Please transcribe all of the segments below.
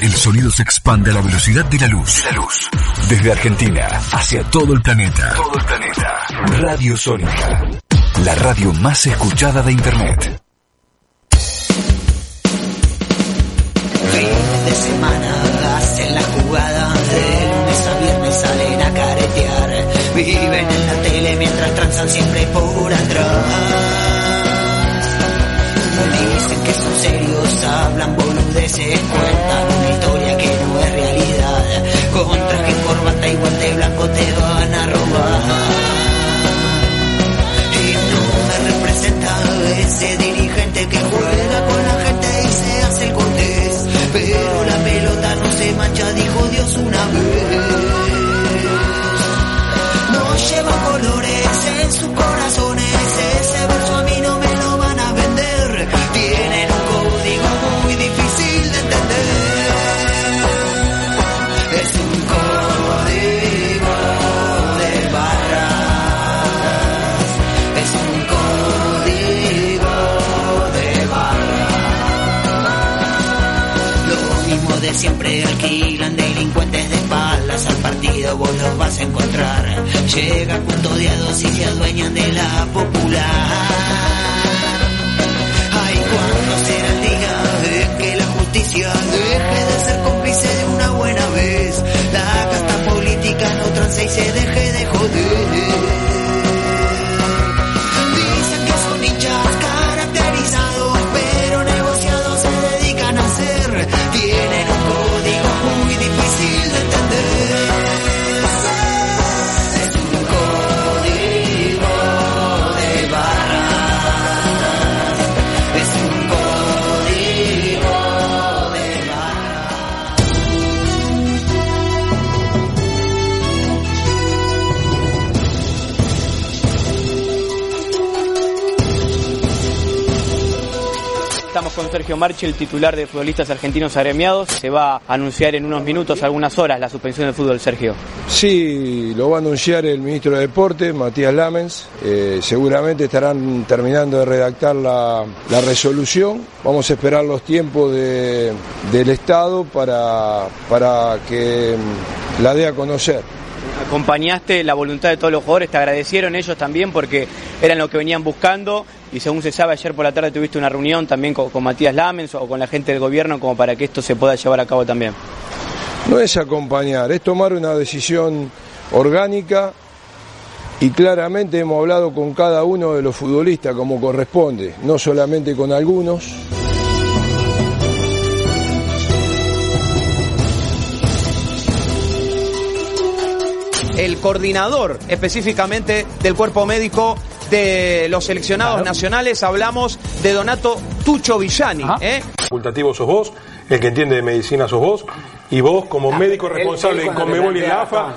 El sonido se expande a la velocidad de la luz. La luz. Desde Argentina hacia todo el planeta. Todo el planeta. Radio Sónica. La radio más escuchada de Internet. Fin de semana hacen la jugada. De lunes a viernes salen a caretear. Viven en la tele mientras transan siempre por atrás. Hablan boludeces, cuentan una historia que no es realidad. Con traje, corbata y guante blanco te van a robar. Y no me representa ese dirigente que juega Llegan custodiados y se adueñan de la popular. Ay, ¿cuándo será el día en que la justicia deje de ser cómplice de una buena vez? La casta política no transe y se deje de joder. Sergio Marchi, el titular de futbolistas argentinos agremiados. Se va a anunciar en unos minutos, algunas horas, la suspensión del fútbol, Sergio. Sí, lo va a anunciar el ministro de Deporte, Matías Lamens. Eh, seguramente estarán terminando de redactar la, la resolución. Vamos a esperar los tiempos de- del Estado para, para que mm, la dé a conocer. Acompañaste la voluntad de todos los jugadores, te agradecieron ellos también porque eran lo que venían buscando y según se sabe ayer por la tarde tuviste una reunión también con, con Matías Lamens o con la gente del gobierno como para que esto se pueda llevar a cabo también. No es acompañar, es tomar una decisión orgánica y claramente hemos hablado con cada uno de los futbolistas como corresponde, no solamente con algunos. el coordinador específicamente del cuerpo médico de los seleccionados nacionales. Hablamos de Donato Tucho Villani. ¿eh? facultativo sos vos, el que entiende de medicina sos vos, y vos como médico él- responsable en Conmebol y en la AFA,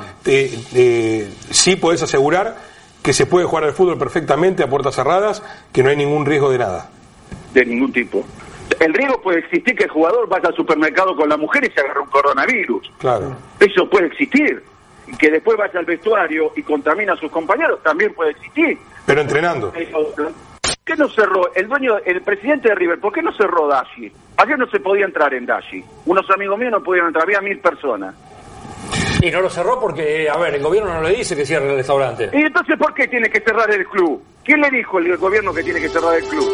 sí podés asegurar que se puede jugar al fútbol perfectamente a puertas cerradas, que no hay ningún riesgo de nada. de ningún tipo. El riesgo puede existir que el jugador vaya al supermercado con la mujer y se agarre un coronavirus. Claro. Eso puede existir. Y que después vaya al vestuario y contamina a sus compañeros también puede existir. Pero entrenando. ¿Por qué no cerró el dueño, el presidente de River, por qué no cerró Dashi? Ayer no se podía entrar en Dashi. Unos amigos míos no podían entrar, había mil personas. Y no lo cerró porque, a ver, el gobierno no le dice que cierre el restaurante. ¿Y entonces por qué tiene que cerrar el club? ¿Quién le dijo el gobierno que tiene que cerrar el club?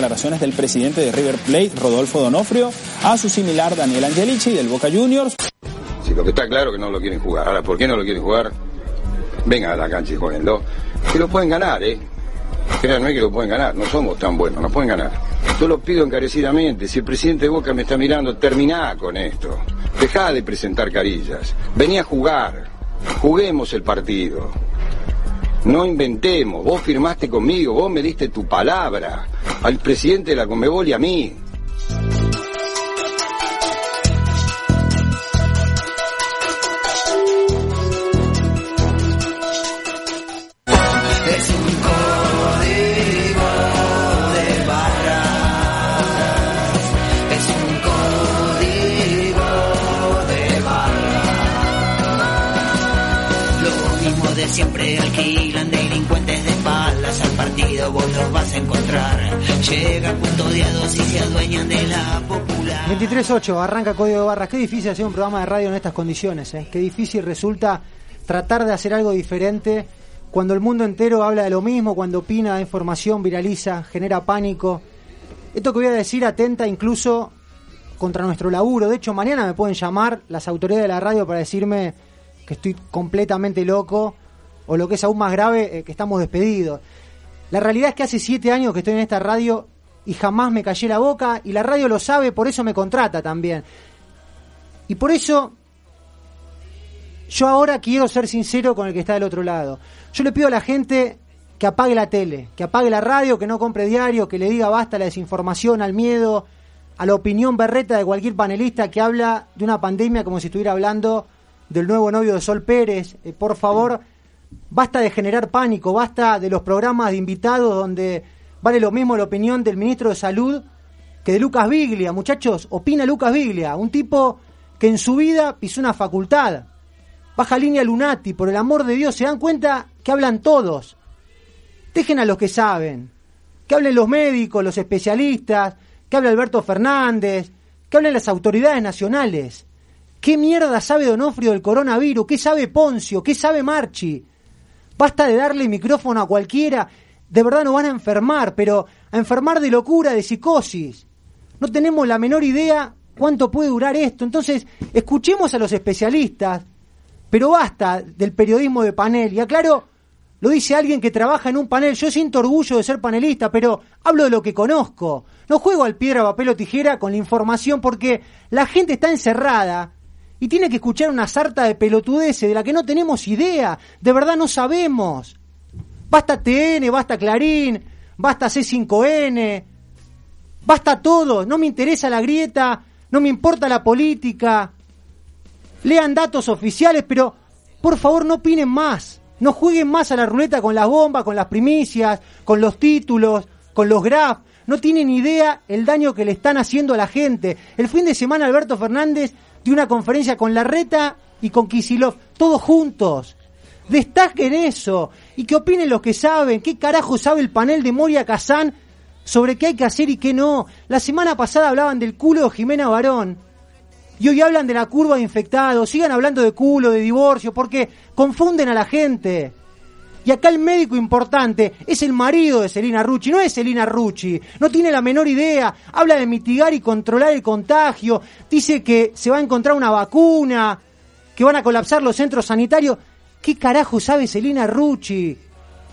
Declaraciones del presidente de River Plate, Rodolfo Donofrio, a su similar Daniel Angelici del Boca Juniors. Si lo que está claro que no lo quieren jugar. Ahora, ¿por qué no lo quieren jugar? Vengan a la cancha y jueguenlo. Que lo pueden ganar, ¿eh? Créanme que lo pueden ganar. No somos tan buenos, nos pueden ganar. Yo lo pido encarecidamente. Si el presidente de Boca me está mirando, terminá con esto. Dejá de presentar carillas. Vení a jugar. Juguemos el partido. No inventemos. Vos firmaste conmigo, vos me diste tu palabra. Al presidente de la Conmebol y a mí. Llega punto de y se adueñan de la popular. 23.8, arranca Código de Barras. Qué difícil hacer un programa de radio en estas condiciones, ¿eh? Qué difícil resulta tratar de hacer algo diferente cuando el mundo entero habla de lo mismo, cuando opina, da información, viraliza, genera pánico. Esto que voy a decir atenta incluso contra nuestro laburo. De hecho, mañana me pueden llamar las autoridades de la radio para decirme que estoy completamente loco o lo que es aún más grave, eh, que estamos despedidos. La realidad es que hace siete años que estoy en esta radio y jamás me callé la boca y la radio lo sabe, por eso me contrata también. Y por eso yo ahora quiero ser sincero con el que está del otro lado. Yo le pido a la gente que apague la tele, que apague la radio, que no compre diario, que le diga basta a la desinformación, al miedo, a la opinión berreta de cualquier panelista que habla de una pandemia como si estuviera hablando del nuevo novio de Sol Pérez. Eh, por favor, Basta de generar pánico, basta de los programas de invitados donde vale lo mismo la opinión del ministro de Salud que de Lucas Biglia. Muchachos, opina Lucas Biglia, un tipo que en su vida pisó una facultad. Baja línea Lunati, por el amor de Dios, se dan cuenta que hablan todos. Dejen a los que saben. Que hablen los médicos, los especialistas, que hable Alberto Fernández, que hablen las autoridades nacionales. ¿Qué mierda sabe Donofrio del coronavirus? ¿Qué sabe Poncio? ¿Qué sabe Marchi? Basta de darle micrófono a cualquiera. De verdad no van a enfermar, pero a enfermar de locura, de psicosis. No tenemos la menor idea cuánto puede durar esto. Entonces, escuchemos a los especialistas, pero basta del periodismo de panel. Y aclaro, lo dice alguien que trabaja en un panel. Yo siento orgullo de ser panelista, pero hablo de lo que conozco. No juego al piedra, papel o tijera con la información porque la gente está encerrada y tiene que escuchar una sarta de pelotudeces de la que no tenemos idea, de verdad no sabemos. Basta TN, basta Clarín, basta C5N, basta todo, no me interesa la grieta, no me importa la política. Lean datos oficiales, pero por favor no opinen más. No jueguen más a la ruleta con las bombas, con las primicias, con los títulos, con los grafs. No tienen idea el daño que le están haciendo a la gente. El fin de semana Alberto Fernández de una conferencia con Larreta y con Kisilov, todos juntos. Destaquen eso y que opinen los que saben, qué carajo sabe el panel de Moria Kazán sobre qué hay que hacer y qué no. La semana pasada hablaban del culo de Jimena Barón y hoy hablan de la curva de infectados, sigan hablando de culo, de divorcio, porque confunden a la gente. Y acá el médico importante es el marido de Selina Rucci, no es Selina Rucci, no tiene la menor idea, habla de mitigar y controlar el contagio, dice que se va a encontrar una vacuna, que van a colapsar los centros sanitarios. ¿Qué carajo sabe Selina Rucci?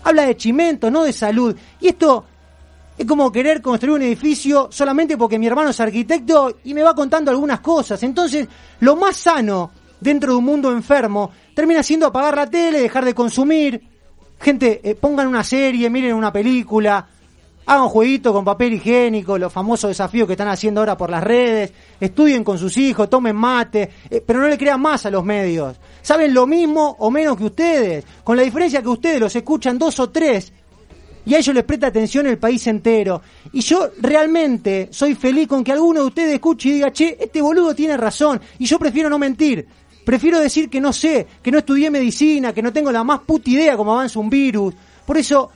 Habla de chimento, no de salud. Y esto es como querer construir un edificio solamente porque mi hermano es arquitecto y me va contando algunas cosas. Entonces, lo más sano dentro de un mundo enfermo termina siendo apagar la tele, dejar de consumir, Gente, eh, pongan una serie, miren una película, hagan un jueguito con papel higiénico, los famosos desafíos que están haciendo ahora por las redes, estudien con sus hijos, tomen mate, eh, pero no le crean más a los medios. Saben lo mismo o menos que ustedes, con la diferencia que ustedes los escuchan dos o tres y a ellos les presta atención el país entero. Y yo realmente soy feliz con que alguno de ustedes escuche y diga, che, este boludo tiene razón, y yo prefiero no mentir. Prefiero decir que no sé, que no estudié medicina, que no tengo la más puta idea cómo avanza un virus. Por eso,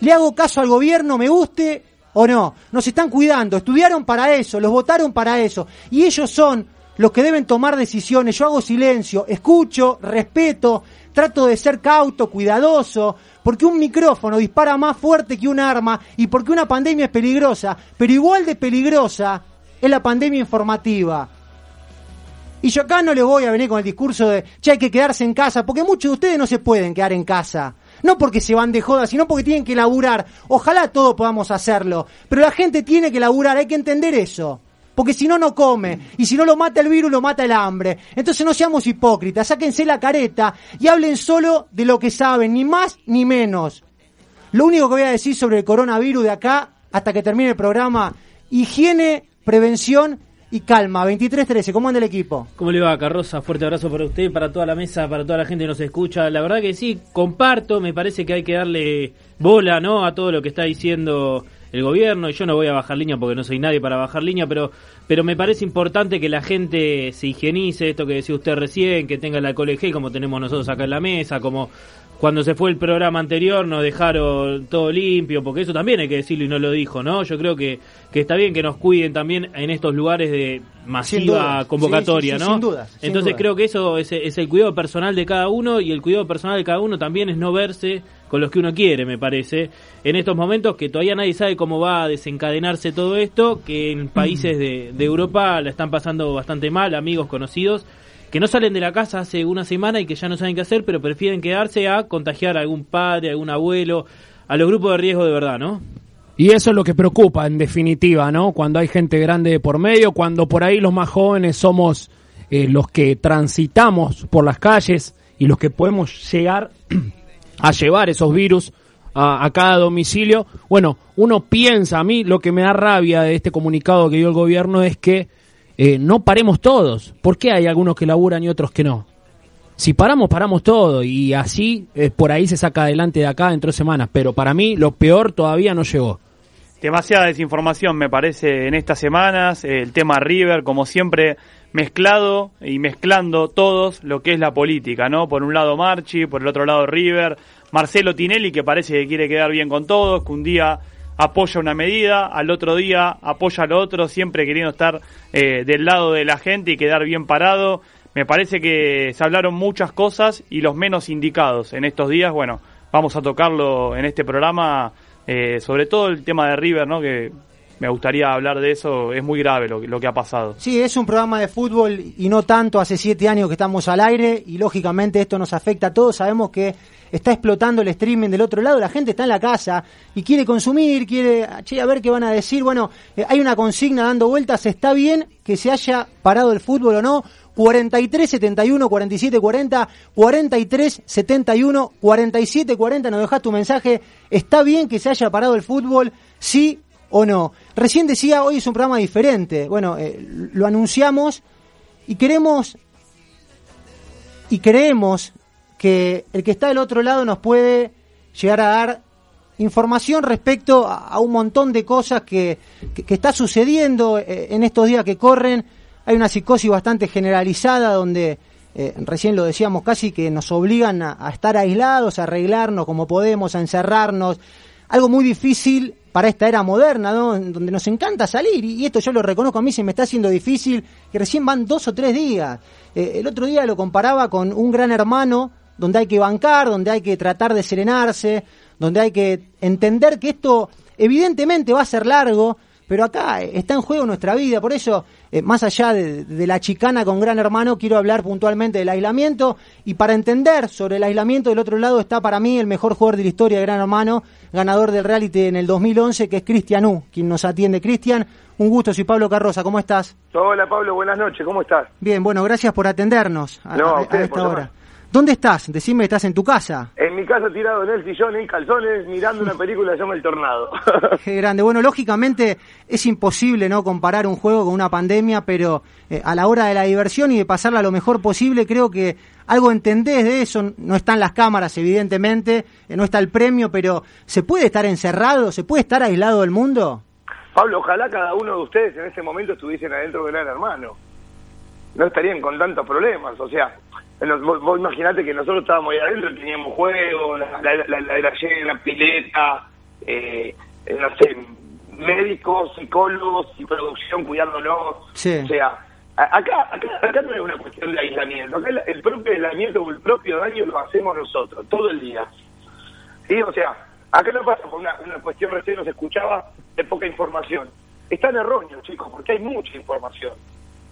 le hago caso al gobierno, me guste o no. Nos están cuidando, estudiaron para eso, los votaron para eso. Y ellos son los que deben tomar decisiones. Yo hago silencio, escucho, respeto, trato de ser cauto, cuidadoso, porque un micrófono dispara más fuerte que un arma y porque una pandemia es peligrosa, pero igual de peligrosa es la pandemia informativa. Y yo acá no le voy a venir con el discurso de, che, hay que quedarse en casa, porque muchos de ustedes no se pueden quedar en casa. No porque se van de joda, sino porque tienen que laburar. Ojalá todos podamos hacerlo. Pero la gente tiene que laburar, hay que entender eso. Porque si no, no come. Y si no lo mata el virus, lo mata el hambre. Entonces no seamos hipócritas, sáquense la careta y hablen solo de lo que saben, ni más ni menos. Lo único que voy a decir sobre el coronavirus de acá, hasta que termine el programa, higiene, prevención y calma. 23-13, ¿cómo anda el equipo? ¿Cómo le va, Carroza? Fuerte abrazo para usted, para toda la mesa, para toda la gente que nos escucha. La verdad que sí, comparto, me parece que hay que darle bola ¿no? a todo lo que está diciendo el gobierno. Y yo no voy a bajar línea porque no soy nadie para bajar línea, pero, pero me parece importante que la gente se higienice, esto que decía usted recién, que tenga el alcohol gel como tenemos nosotros acá en la mesa, como cuando se fue el programa anterior nos dejaron todo limpio, porque eso también hay que decirlo y no lo dijo, ¿no? Yo creo que, que está bien que nos cuiden también en estos lugares de masiva convocatoria, Sí, sí, sí, ¿no? sin dudas, sin Entonces dudas. creo que eso es, es el cuidado personal de cada uno y el cuidado personal de cada uno también es no verse con los que uno quiere, me parece. En estos momentos que todavía nadie sabe cómo va a desencadenarse todo esto, que en países de, de Europa la están pasando bastante mal, amigos conocidos, que no salen de la casa hace una semana y que ya no saben qué hacer, pero prefieren quedarse a contagiar a algún padre, a algún abuelo, a los grupos de riesgo de verdad, ¿no? Y eso es lo que preocupa, en definitiva, ¿no? Cuando hay gente grande de por medio, cuando por ahí los más jóvenes somos eh, los que transitamos por las calles y los que podemos llegar a llevar esos virus a, a cada domicilio. Bueno, uno piensa, a mí lo que me da rabia de este comunicado que dio el gobierno es que eh, no paremos todos. ¿Por qué hay algunos que laburan y otros que no? Si paramos, paramos todo y así eh, por ahí se saca adelante de acá en tres semanas. Pero para mí lo peor todavía no llegó. Demasiada desinformación me parece en estas semanas, el tema River, como siempre, mezclado y mezclando todos lo que es la política, ¿no? Por un lado Marchi, por el otro lado River, Marcelo Tinelli, que parece que quiere quedar bien con todos, que un día apoya una medida, al otro día apoya lo otro, siempre queriendo estar eh, del lado de la gente y quedar bien parado. Me parece que se hablaron muchas cosas y los menos indicados en estos días, bueno, vamos a tocarlo en este programa, eh, sobre todo el tema de River, ¿no? Que me gustaría hablar de eso, es muy grave lo, que- ha pasado. Sí, es un programa de fútbol y no tanto, hace siete años que estamos al aire y lógicamente esto nos afecta a todos, sabemos que está explotando el streaming del otro lado, la gente está en la casa y quiere consumir, quiere, che, a ver qué van a decir, bueno, eh, hay una consigna dando vueltas, está bien que se haya parado el fútbol o no, 43 71 47 40 43 71 47 40 nos dejas tu mensaje. Está bien que se haya parado el fútbol sí o no recién decía hoy es un programa diferente bueno eh, lo anunciamos y queremos y creemos que el que está del otro lado nos puede llegar a dar información respecto a, un montón de cosas que, que- está sucediendo eh, en estos días que corren. Hay una psicosis bastante generalizada donde, eh, recién lo decíamos casi, que nos obligan a estar aislados, a arreglarnos como podemos, a encerrarnos. Algo muy difícil para esta era moderna, ¿no? Donde nos encanta salir. Y, esto yo lo reconozco, a mí se me está haciendo difícil, que recién van dos o tres días. Eh, el otro día lo comparaba con un gran hermano, donde hay que bancar, donde hay que tratar de serenarse, donde hay que entender que esto evidentemente va a ser largo, pero acá está en juego nuestra vida, por eso, eh, más allá de, de la chicana con Gran Hermano, quiero hablar puntualmente del aislamiento, y para entender sobre el aislamiento del otro lado está para mí el mejor jugador de la historia de Gran Hermano, ganador del reality en el 2011, que es Cristian U, quien nos atiende. Cristian, un gusto, soy Pablo Carroza, ¿cómo estás? Hola Pablo, buenas noches, ¿cómo estás? Bien, bueno, gracias por atendernos a, No, a a- esta llamar. ¿Dónde estás? Decime, ¿estás en tu casa? En mi casa tirado en el sillón, en calzones, mirando una película que se llama El Tornado. Qué grande. Bueno, lógicamente es imposible no comparar un juego con una pandemia, pero eh, a la hora de la diversión y de pasarla lo mejor posible, creo que algo entendés de eso. No están las cámaras, evidentemente, eh, no está el premio, pero ¿se puede estar encerrado? ¿Se puede estar aislado del mundo? Pablo, ojalá cada uno de ustedes en ese momento estuviesen adentro de Gran Hermano. No estarían con tantos problemas, o sea, vos, vos imaginate que nosotros estábamos ahí adentro teníamos juegos, la, la, la, la, la pileta, eh, eh, no sé, médicos, psicólogos y producción cuidándonos. Sí. O sea, acá, acá, acá no es una cuestión de aislamiento, acá el, el propio aislamiento o el propio daño lo hacemos nosotros, todo el día. ¿Sí? O sea, acá no pasa por una, una cuestión, recién nos escuchaba, de poca información. Están erróneos, chicos, porque hay mucha información.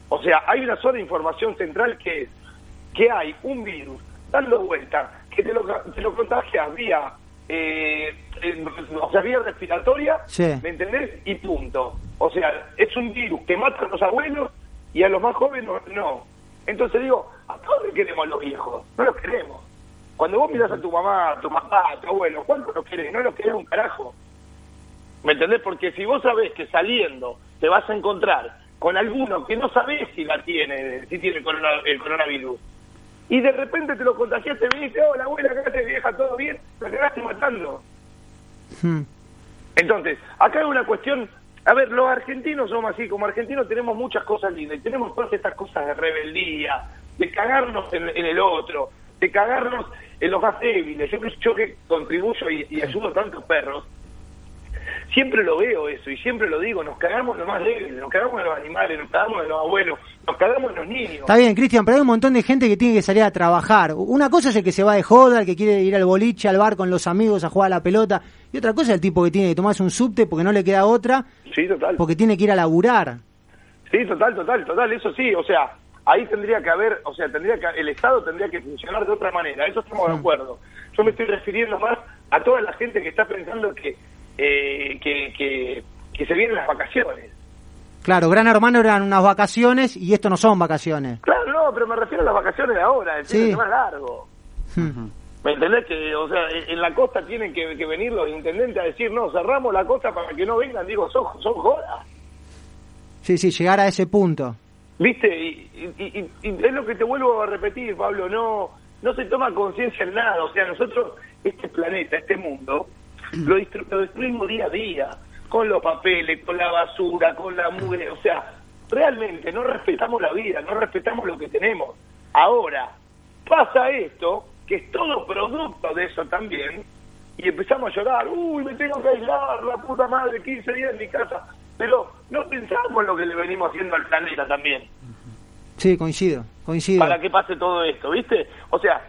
O sea, hay una sola información central que es que hay un virus dando vuelta, que te lo, te lo contagias vía, eh, o sea, vía respiratoria, Sí. ¿me entendés? Y punto. O sea, es un virus que mata a los abuelos y a los más jóvenes no. Entonces digo, ¿a dónde queremos a los viejos? No los queremos. Cuando vos mirás a tu mamá, a tu papá, a tu abuelo, ¿cuánto los querés? No los querés un carajo. ¿Me entendés? Porque si vos sabés que saliendo te vas a encontrar con alguno que no sabés si la tiene, si tiene el coronavirus, y de repente te lo contagiaste y me dice, hola abuela, acá te vieja, todo bien, te quedaste matando. Hmm. Entonces, acá hay una cuestión, a ver, los argentinos somos así, como argentinos tenemos muchas cosas lindas, y tenemos todas estas cosas de rebeldía, de cagarnos en, en el otro, de cagarnos en los más débiles. Yo, que- yo que contribuyo y, y ayudo a tantos perros, siempre lo veo eso y siempre lo digo, nos cagamos en los más débiles, nos cagamos en los animales, nos cagamos en los abuelos, nos cagamos en los niños. Está bien, Cristian, pero hay un montón de gente que tiene que salir a trabajar. Una cosa es el que se va de joda, el que quiere ir al boliche, al bar con los amigos a jugar a la pelota. Y otra cosa es el tipo que tiene que tomarse un subte porque no le queda otra, Sí, total. porque tiene que ir a laburar. Sí, total, total, total, eso sí, o sea, ahí tendría que haber, o sea, tendría que el Estado tendría que funcionar de otra manera, eso estamos de acuerdo. Yo me estoy refiriendo más a toda la gente que está pensando que eh, que, que, que se vienen las vacaciones. Claro, Gran Hermano eran unas vacaciones y esto no son vacaciones. Claro, no, pero me refiero a las vacaciones de ahora, el fin Sí. de semana largo. ¿Me entendés? Que, o sea, en en la costa tienen que, que venir los intendentes a decir, no, cerramos la costa para que no vengan, digo, son, son jodas. Sí, sí, llegar a ese punto. ¿Viste? Y, y- y- y es lo que te vuelvo a repetir, Pablo, no no se toma conciencia en nada. O sea, nosotros, este planeta, este mundo, lo, lo destruimos día a día, con los papeles, con la basura, con la mugre. O sea, realmente no respetamos la vida, no respetamos lo que tenemos. Ahora, pasa esto, que es todo producto de eso también, y empezamos a llorar, uy, me tengo que aislar, la puta madre, 15 días en mi casa. Pero no pensamos lo que le venimos haciendo al planeta también Sí, coincido, coincido. para que pase todo esto, ¿viste? O sea,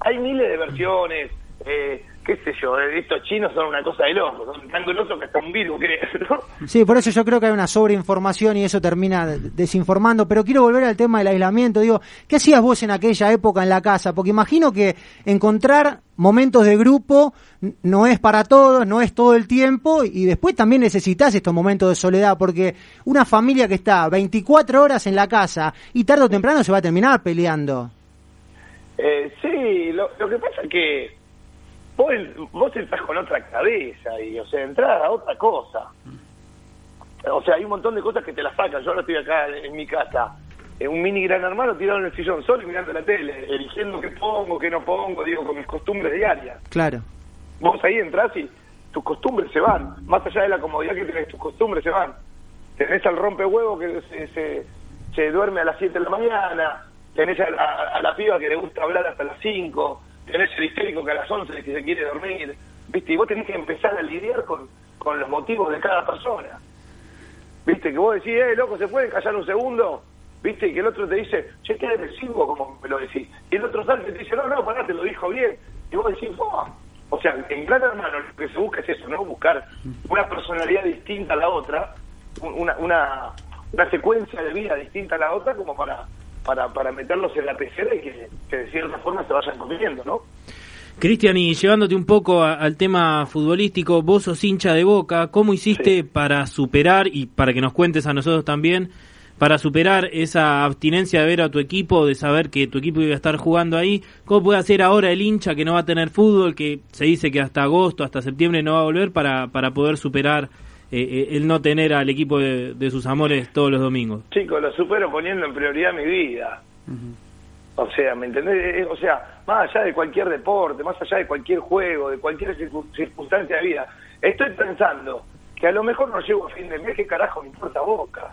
hay miles de versiones, eh, qué sé yo, estos chinos son una cosa de locos, son tan grosos que hasta un virus, creo, ¿no? Sí, por eso yo creo que hay una sobreinformación y eso termina de- desinformando. Pero quiero volver al tema del aislamiento. Digo, ¿qué hacías vos en aquella época en la casa? Porque imagino que encontrar momentos de grupo no es para todos, no es todo el tiempo y después también necesitas estos momentos de soledad porque una familia que está 24 horas en la casa y tarde o temprano se va a terminar peleando. Eh, sí, lo, lo que pasa es que vos, vos entras con otra cabeza y, o sea, entras a otra cosa. O sea, hay un montón de cosas que te las sacan. Yo ahora estoy acá en mi casa, en un mini gran hermano tirado en el sillón solo y mirando la tele, eligiendo qué pongo, qué no pongo, digo, con mis costumbres diarias. Claro. Vos ahí entras y tus costumbres se van. Más allá de la comodidad que tenés, tus costumbres se van. Tenés al rompehuevo que se, se, se duerme a las 7 de la mañana, tenés a la, a la piba que le gusta hablar hasta las 5, tenés el histérico que a las 11 que se quiere dormir, ¿viste? Y vos tenés que empezar a lidiar con, con los motivos de cada persona. ¿Viste? Que vos decís, eh, loco, ¿se puede callar un segundo? ¿Viste? Y que el otro te dice, che, qué agresivo como me lo decís. Y el otro salta y te dice, no, no, pará, te lo dijo bien. Y vos decís, "Fua". O sea, en Gran Hermano lo que se busca es eso, ¿no? Buscar una personalidad distinta a la otra, un- una, una, una secuencia de vida distinta a la otra como para para, para meterlos en la pecera y que, que de cierta forma se vayan comiendo, ¿no? Cristian, y llevándote un poco a- al tema futbolístico, vos sos hincha de Boca, ¿cómo hiciste para superar, y para que nos cuentes a nosotros también, para superar esa abstinencia de ver a tu equipo, de saber que tu equipo iba a estar jugando ahí? ¿Cómo puede hacer ahora el hincha que no va a tener fútbol, que se dice que hasta agosto, hasta septiembre no va a volver, para, para poder superar eh, eh, el no tener al equipo de, de sus amores todos los domingos? Chicos, lo supero poniendo en prioridad mi vida. O sea, ¿me entendés? Eh, O sea, más allá de cualquier deporte, más allá de cualquier juego, de cualquier circun- circunstancia de vida, estoy pensando que a lo mejor no llego a fin de mes, ¿qué carajo me importa Boca?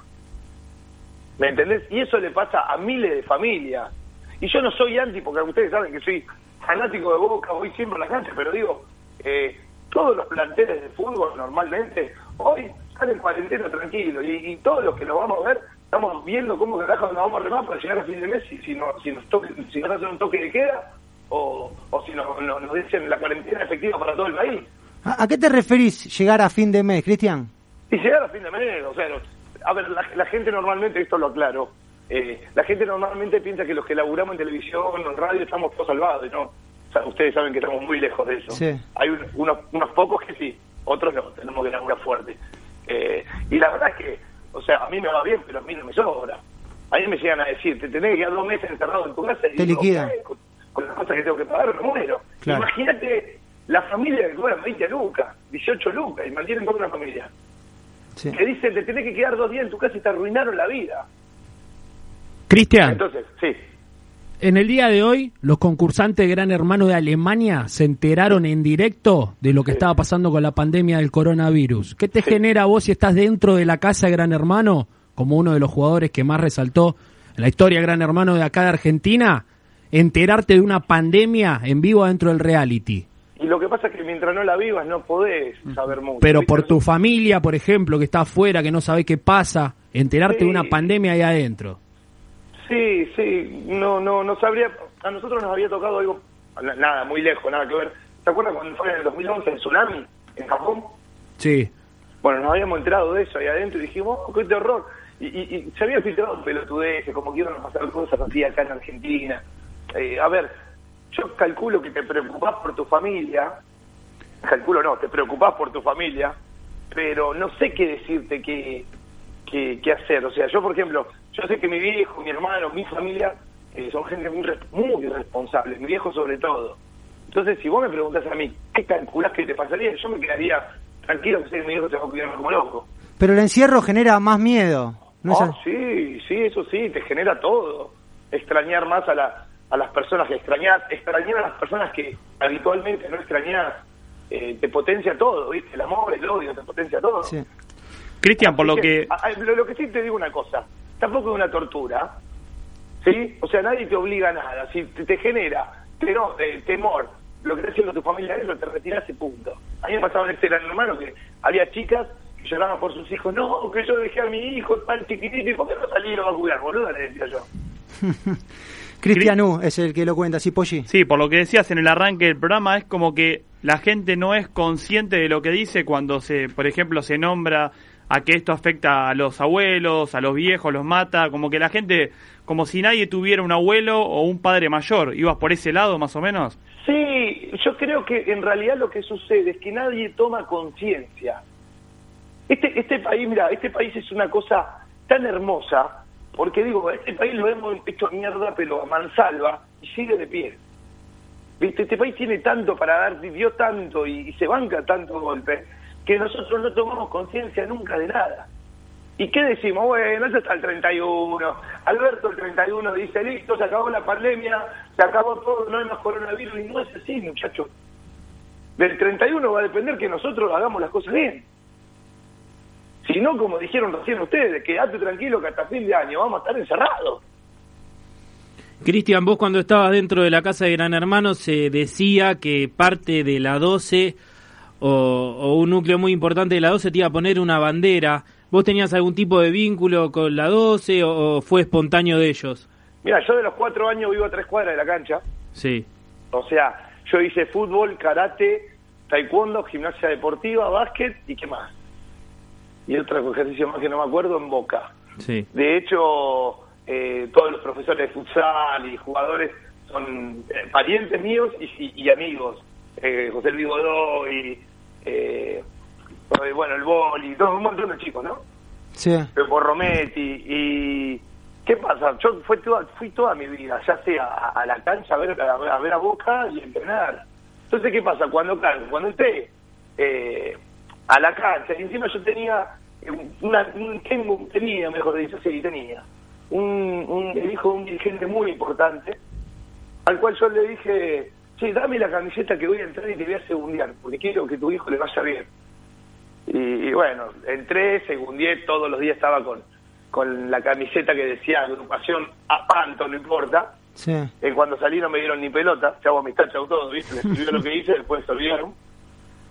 ¿Me entendés? Y eso le pasa a miles de familias. Y yo no soy anti, porque ustedes saben que soy fanático de Boca, voy siempre a la cancha, pero digo, eh, todos los planteles de fútbol normalmente hoy están en cuarentena tranquilo y, y todos los que nos vamos a ver estamos viendo cómo carajo nos vamos a remar para llegar a fin de mes y si, no, si, nos, toque, si nos hacen un toque de queda o, o si nos, no- nos dicen la cuarentena efectiva para todo el país. ¿A, a qué te referís llegar a fin de mes, Cristian? Y llegar a fin de mes, o sea, a ver, la, la gente normalmente, esto lo aclaro, eh, la gente normalmente piensa que los que laburamos en televisión o en radio estamos todos salvados, y no. O sea, ustedes saben que estamos muy lejos de eso. Sí. Hay un- unos, unos pocos que sí, otros no, tenemos que laburar fuerte. Eh, y la verdad es que, o sea, a mí me va bien, pero a mí no me sobra. A mí me llegan a decir, te tenés que quedar dos meses encerrado en tu casa y Te digo, liquidan. "Eh, con, con las cosas que tengo que pagar me muero. Claro. Imagínate la familia que cobra 20 lucas, 18 lucas y mantienen toda una familia Sí. que dicen te tenés que quedar dos días en tu casa y te arruinaron la vida. Cristian, Entonces, sí. En el día de hoy, los concursantes de Gran Hermano de Alemania se enteraron en directo de lo que estaba pasando con la pandemia del coronavirus. ¿Qué te genera vos si estás dentro de la casa de Gran Hermano, como uno de los jugadores que más resaltó en la historia de Gran Hermano de acá de Argentina? enterarte de una pandemia en vivo dentro del reality. Y lo que pasa es que mientras no la vivas no podés saber mucho. Pero ¿viste? por tu familia, por ejemplo, que está afuera, que no sabe qué pasa, enterarte Sí. de una pandemia ahí adentro. Sí, sí, no, no, no sabría. A nosotros nos había tocado algo, na- nada, muy lejos, nada que ver. ¿Se acuerdan cuando fue en el 2011 el tsunami en Japón? Sí. Bueno, nos habíamos enterado de eso ahí adentro y dijimos, oh, qué terror. Y, y, y se había filtrado pelotudeces, como que iban a pasar cosas así acá en Argentina. Eh, a ver, yo calculo que te preocupás por tu familia, calculo no, te preocupás por tu familia, pero no sé qué decirte qué, qué, qué hacer. O sea, yo, por ejemplo, yo sé que mi viejo, mi hermano, mi familia eh, son gente muy, muy responsable, mi viejo sobre todo. Entonces, si vos me preguntás a mí, ¿qué calculás que te pasaría? Yo me quedaría tranquilo que sé que mi viejo se va a cuidar como loco. Pero el encierro genera más miedo. ¿no es así? sí, sí, eso sí, te genera todo. Extrañar más a, la, a las personas que extrañas, extrañar a las personas que habitualmente no extrañas, eh, te potencia todo, ¿viste? El amor, el odio, te potencia todo. Cristian, por lo que... Ah, lo, lo que sí te digo una cosa, tampoco es una tortura, ¿sí? O sea, nadie te obliga a nada. Si te, te genera pero, eh, temor, lo que está haciendo tu familia eso, te retiras y punto. A mí me pasaba en este gran hermano que había chicas que lloraban por sus hijos, no, que yo dejé a mi hijo tan chiquitito, ¿y por qué no lo va a cuidar, boludo? Le decía yo. Cristian U es el que lo cuenta, sí, Polly. Sí, por lo que decías en el arranque del programa, es como que la gente no es consciente de lo que dice cuando se, por ejemplo, se nombra a que esto afecta a los abuelos, a los viejos, los mata, como que la gente, como si nadie tuviera un abuelo o un padre mayor. ¿Ibas por ese lado más o menos? Sí, yo creo que en realidad lo que sucede es que nadie toma conciencia. Este, este país, mira, este país es una cosa tan hermosa, porque digo, este país lo hemos hecho mierda, pero a mansalva, y sigue de pie. ¿Viste? Este país tiene tanto para dar, dio tanto y, y se banca tanto golpe, que nosotros no tomamos conciencia nunca de nada. ¿Y qué decimos? Bueno, ya está el 31. Alberto el 31 dice, listo, se acabó la pandemia, se acabó todo, no hay más coronavirus. Y no es así, muchachos. Del 31 va a depender que nosotros hagamos las cosas bien. Si no, como dijeron recién ustedes, quedate tranquilo que hasta fin de año vamos a estar encerrados. Cristian, vos cuando estabas dentro de la casa de Gran Hermano se decía que parte de la 12 o, o un núcleo muy importante de la 12 te iba a poner una bandera. ¿Vos tenías algún tipo de vínculo con la 12 o, o fue espontáneo de ellos? Mira, yo de los cuatro años vivo a tres cuadras de la cancha. Sí. O sea, yo hice fútbol, karate, taekwondo, gimnasia deportiva, básquet y qué más. Y otro ejercicio más que no me acuerdo en Boca. Sí. De hecho, eh, todos los profesores de futsal y jugadores son eh, parientes míos y, y- y amigos. Eh, José Luis Godoy, eh, eh, bueno, el boli, todo, un montón de chicos, ¿no? Sí. Eh, Borrometti y ¿qué pasa? Yo fui toda, fui toda mi vida, ya sea a, a la cancha a ver a, a ver a Boca y entrenar. Entonces, ¿qué pasa? Cuando cuando entré eh, a la cancha, y encima yo tenía eh, una, un- tenía, mejor dicho, sí, tenía un, un el hijo de un dirigente muy importante, al cual yo le dije, sí, dame la camiseta que voy a entrar y te voy a segundear, porque quiero que tu hijo le vaya bien. Y, y bueno, entré, segundié, todos los días estaba con, con la camiseta que decía agrupación a panto, no importa. Sí. Eh, cuando salí no me dieron ni pelota, chavo amistad, chavo todo, ¿viste? Les escribió lo que hice, después se olvidaron.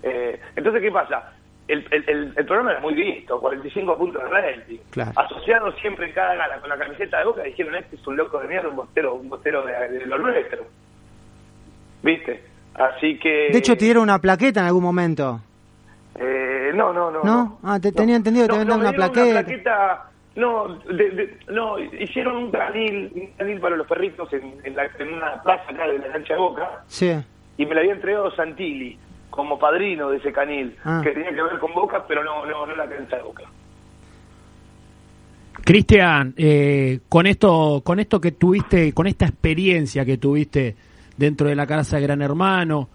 Eh, entonces, ¿qué pasa? El, el, el, el programa era muy visto, 45 puntos de rating. Claro. Asociados siempre en cada gala con la camiseta de Boca, dijeron, este es un loco de mierda, un bostero, un bostero de, de lo nuestro. ¿Viste? Así que... De hecho, te dieron una plaqueta en algún momento. Eh, no, no, no. ¿No? Ah, te tenía entendido que te no, habían dado no, una plaqueta. No, de- de- no, hicieron un canil, un canil para los perritos en, en, la- en una plaza acá de la cancha de Boca Sí. y me la había entregado Santilli como padrino de ese canil Ah. que tenía que ver con Boca, pero no, no, no la cancha de Boca. Cristian, eh, con esto, con esto que tuviste, con esta experiencia que tuviste dentro de la casa de Gran Hermano,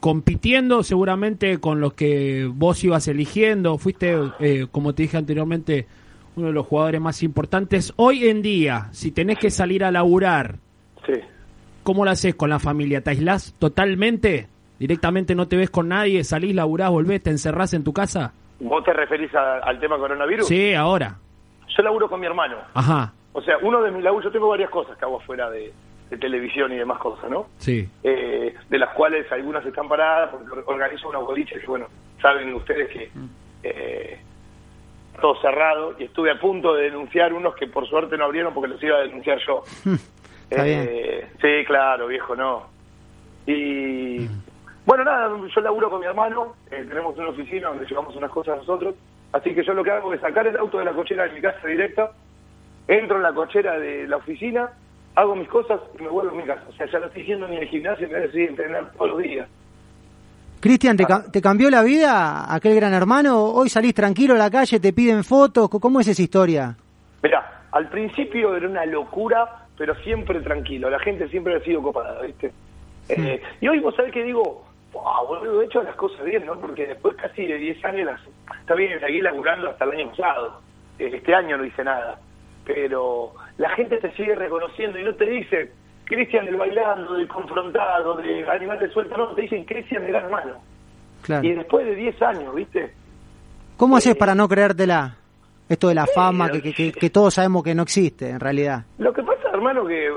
compitiendo seguramente con los que vos ibas eligiendo, fuiste, eh, como te dije anteriormente, uno de los jugadores más importantes. Hoy en día, si tenés que salir a laburar, Sí. ¿cómo lo haces con la familia? ¿Te aislás totalmente? ¿Directamente no te ves con nadie? ¿Salís, laburás, volvés, te encerrás en tu casa? ¿Vos te referís a- al tema coronavirus? Sí, ahora. Yo laburo con mi hermano. Ajá. O sea, uno de mis laburos, yo tengo varias cosas que hago fuera de, de televisión y demás cosas, ¿no? Sí. Eh, de las cuales algunas están paradas porque organizo unos boliches que, bueno, saben ustedes que eh, todo cerrado y estuve a punto de denunciar unos que por suerte no abrieron porque los iba a denunciar yo. Está Eh, Sí, claro, viejo, no. Y bueno, nada, yo laburo con mi hermano, eh, tenemos una oficina donde llevamos unas cosas nosotros, así que yo lo que hago es sacar el auto de la cochera de mi casa directa, entro en la cochera de la oficina, hago mis cosas y me vuelvo a mi casa. O sea, ya no estoy yendo ni al gimnasio, ni a decir entrenar todos los días. Cristian, ¿te, ca- ¿te cambió la vida aquel gran hermano? Hoy salís tranquilo a la calle, te piden fotos. ¿Cómo es esa historia? Mirá, al principio era una locura, pero siempre tranquilo. La gente siempre ha sido copada, ¿viste? Eh, y hoy vos sabés que digo, wow, boludo, he hecho las cosas bien, ¿no? Porque después casi de 10 años, las, está bien, seguí laburando hasta el año pasado. Este año no hice nada. Pero la gente te sigue reconociendo y no te dice Cristian del bailando, del confrontado, de animal de suelta, no, te dicen Cristian de gran. Claro. Y después de 10 años, ¿viste? ¿Cómo haces para no creértela? Esto de la fama, que, que- que- que todos sabemos que no existe, en realidad. Lo que pasa, hermano, que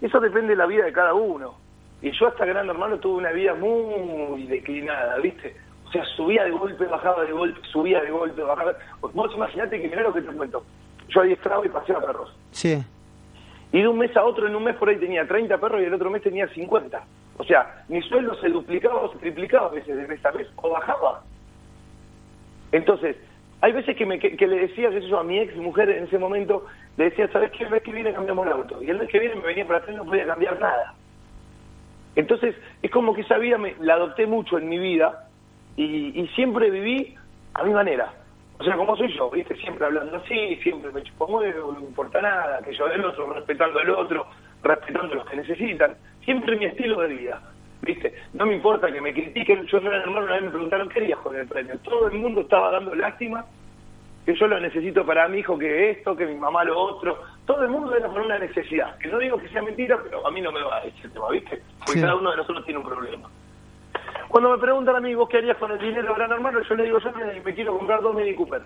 eso depende de la vida de cada uno. Y yo hasta gran hermano tuve una vida muy declinada, ¿viste? O sea, subía de golpe, bajaba de golpe, subía de golpe, bajaba. Vos imaginate que mirá lo que te cuento. Yo adiestraba y paseaba perros. Sí. Y de un mes a otro, en un mes por ahí tenía 30 perros y el otro mes tenía 50. O sea, mi sueldo se duplicaba o se triplicaba a veces de mes a mes, o bajaba. Entonces, hay veces que, me, que, que le decía, qué sé yo, a mi ex mujer en ese momento, le decía, ¿sabes qué? El mes que viene cambiamos el auto. Y el mes que viene me venía para atrás y no podía cambiar nada. Entonces, es como que esa vida me, la adopté mucho en mi vida y, y siempre viví a mi manera. O sea, como soy yo, ¿viste? Siempre hablando así, siempre me chupo un huevo, no me importa nada, que yo del otro, respetando al otro, respetando a los que necesitan. Siempre mi estilo de vida, ¿viste? No me importa que me critiquen. Yo, era hermano, una vez me preguntaron qué harías con el premio. Todo el mundo estaba dando lástima que yo lo necesito para mi hijo, que esto, que mi mamá lo otro. Todo el mundo era por una necesidad. Que no digo que sea mentira, pero a mí no me va ese tema, ¿viste? Porque Sí. cada uno de nosotros tiene un problema. Cuando me preguntan a mí, ¿vos qué harías con el dinero, gran hermano? Yo le digo, yo me, me quiero comprar dos Mini Cooper.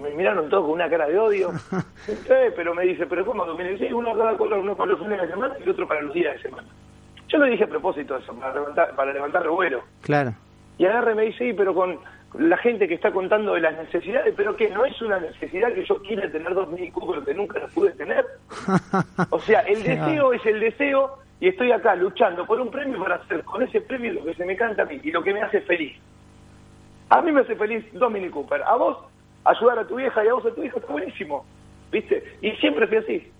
Me miraron todos con una cara de odio. Eh, pero me dice, ¿pero cómo? Me dice, uno cada color, uno para los fines de semana y otro para los días de semana. Yo le dije a propósito eso, para levantar, para levantar revuelo. Claro. Y agarre me dice, sí, pero con la gente que está contando de las necesidades, pero que no es una necesidad que yo quiera tener dos Mini Cooper que nunca los pude tener. O sea, el deseo es el deseo y estoy acá luchando por un premio para hacer con ese premio lo que se me canta a mí y lo que me hace feliz. A mí me hace feliz dos Mini Cooper. A vos, ayudar a tu vieja y a vos a tu hijo está buenísimo. ¿Viste? Y siempre fui así.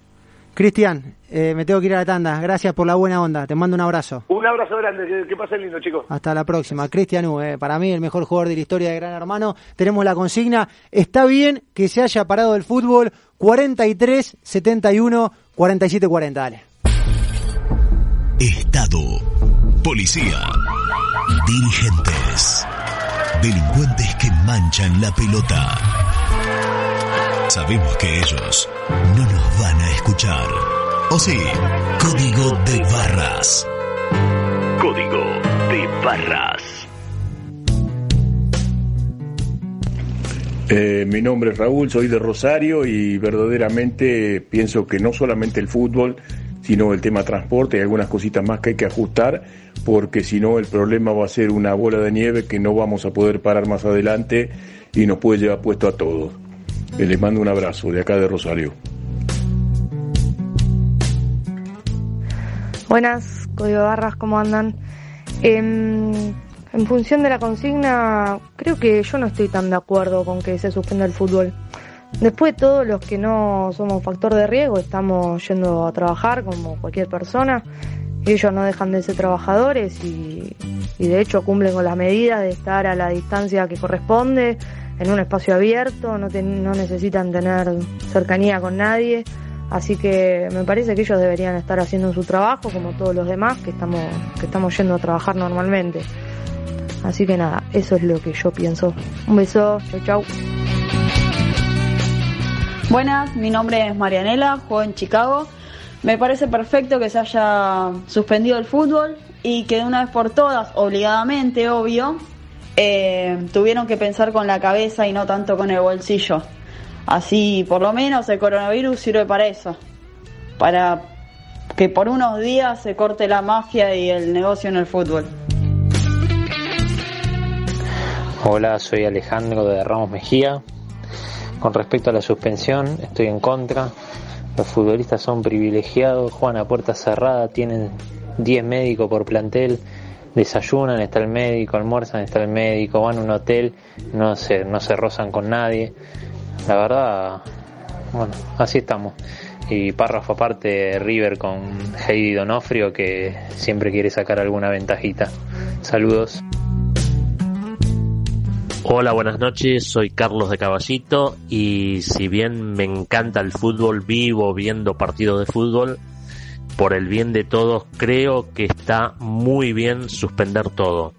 Cristian, eh, me tengo que ir a la tanda. Gracias por la buena onda. Te mando un abrazo. Un abrazo grande, que, pasen lindo, chicos. Hasta la próxima. Cristian U, eh, para mí el mejor jugador de la historia de Gran Hermano. Tenemos la consigna. Está bien que se haya parado el fútbol 43, 71, 47, 40. Dale. Estado, policía, dirigentes, delincuentes que manchan la pelota. Sabemos que ellos no nos van a escuchar. O sí, código de barras. Código de barras. Eh, mi nombre es Raúl, soy de Rosario y verdaderamente pienso que no solamente el fútbol, sino el tema transporte y algunas cositas más que hay que ajustar, porque si no el problema va a ser una bola de nieve que no vamos a poder parar más adelante y nos puede llevar puesto a todos. Eh, les mando un abrazo de acá de Rosario. Buenas, Código Barras, ¿cómo andan? Em, en función de la consigna, creo que yo no estoy tan de acuerdo con que se suspenda el fútbol. Después de todo, los que no somos factor de riesgo estamos yendo a trabajar como cualquier persona. Ellos no dejan de ser trabajadores y, de hecho cumplen con las medidas de estar a la distancia que corresponde, en un espacio abierto, no necesitan tener cercanía con nadie. Así que me parece que ellos deberían estar haciendo su trabajo como todos los demás que estamos, que estamos yendo a trabajar normalmente. Así que nada, eso es lo que yo pienso. Un beso, chau chau. Buenas, mi nombre es Marianela, juego en Chicago. Me parece perfecto que se haya suspendido el fútbol y que de una vez por todas, obligadamente, obvio, eh, tuvieron que pensar con la cabeza y no tanto con el bolsillo. Así, por lo menos, el coronavirus sirve para eso, para que por unos días se corte la mafia y el negocio en el fútbol. Hola, soy Alejandro de Ramos Mejía. Con respecto a la suspensión, estoy en contra. Los futbolistas son privilegiados, juegan a puerta cerrada, tienen 10 médicos por plantel, desayunan, está el médico, almuerzan, está el médico, van a un hotel, no se, no se rozan con nadie. La verdad, bueno, así estamos. Y párrafo aparte, River con Heidi Donofrio, que siempre quiere sacar alguna ventajita. Saludos. Hola, buenas noches, soy Carlos de Caballito y si bien me encanta el fútbol, vivo viendo partidos de fútbol, por el bien de todos creo que está muy bien suspender todo.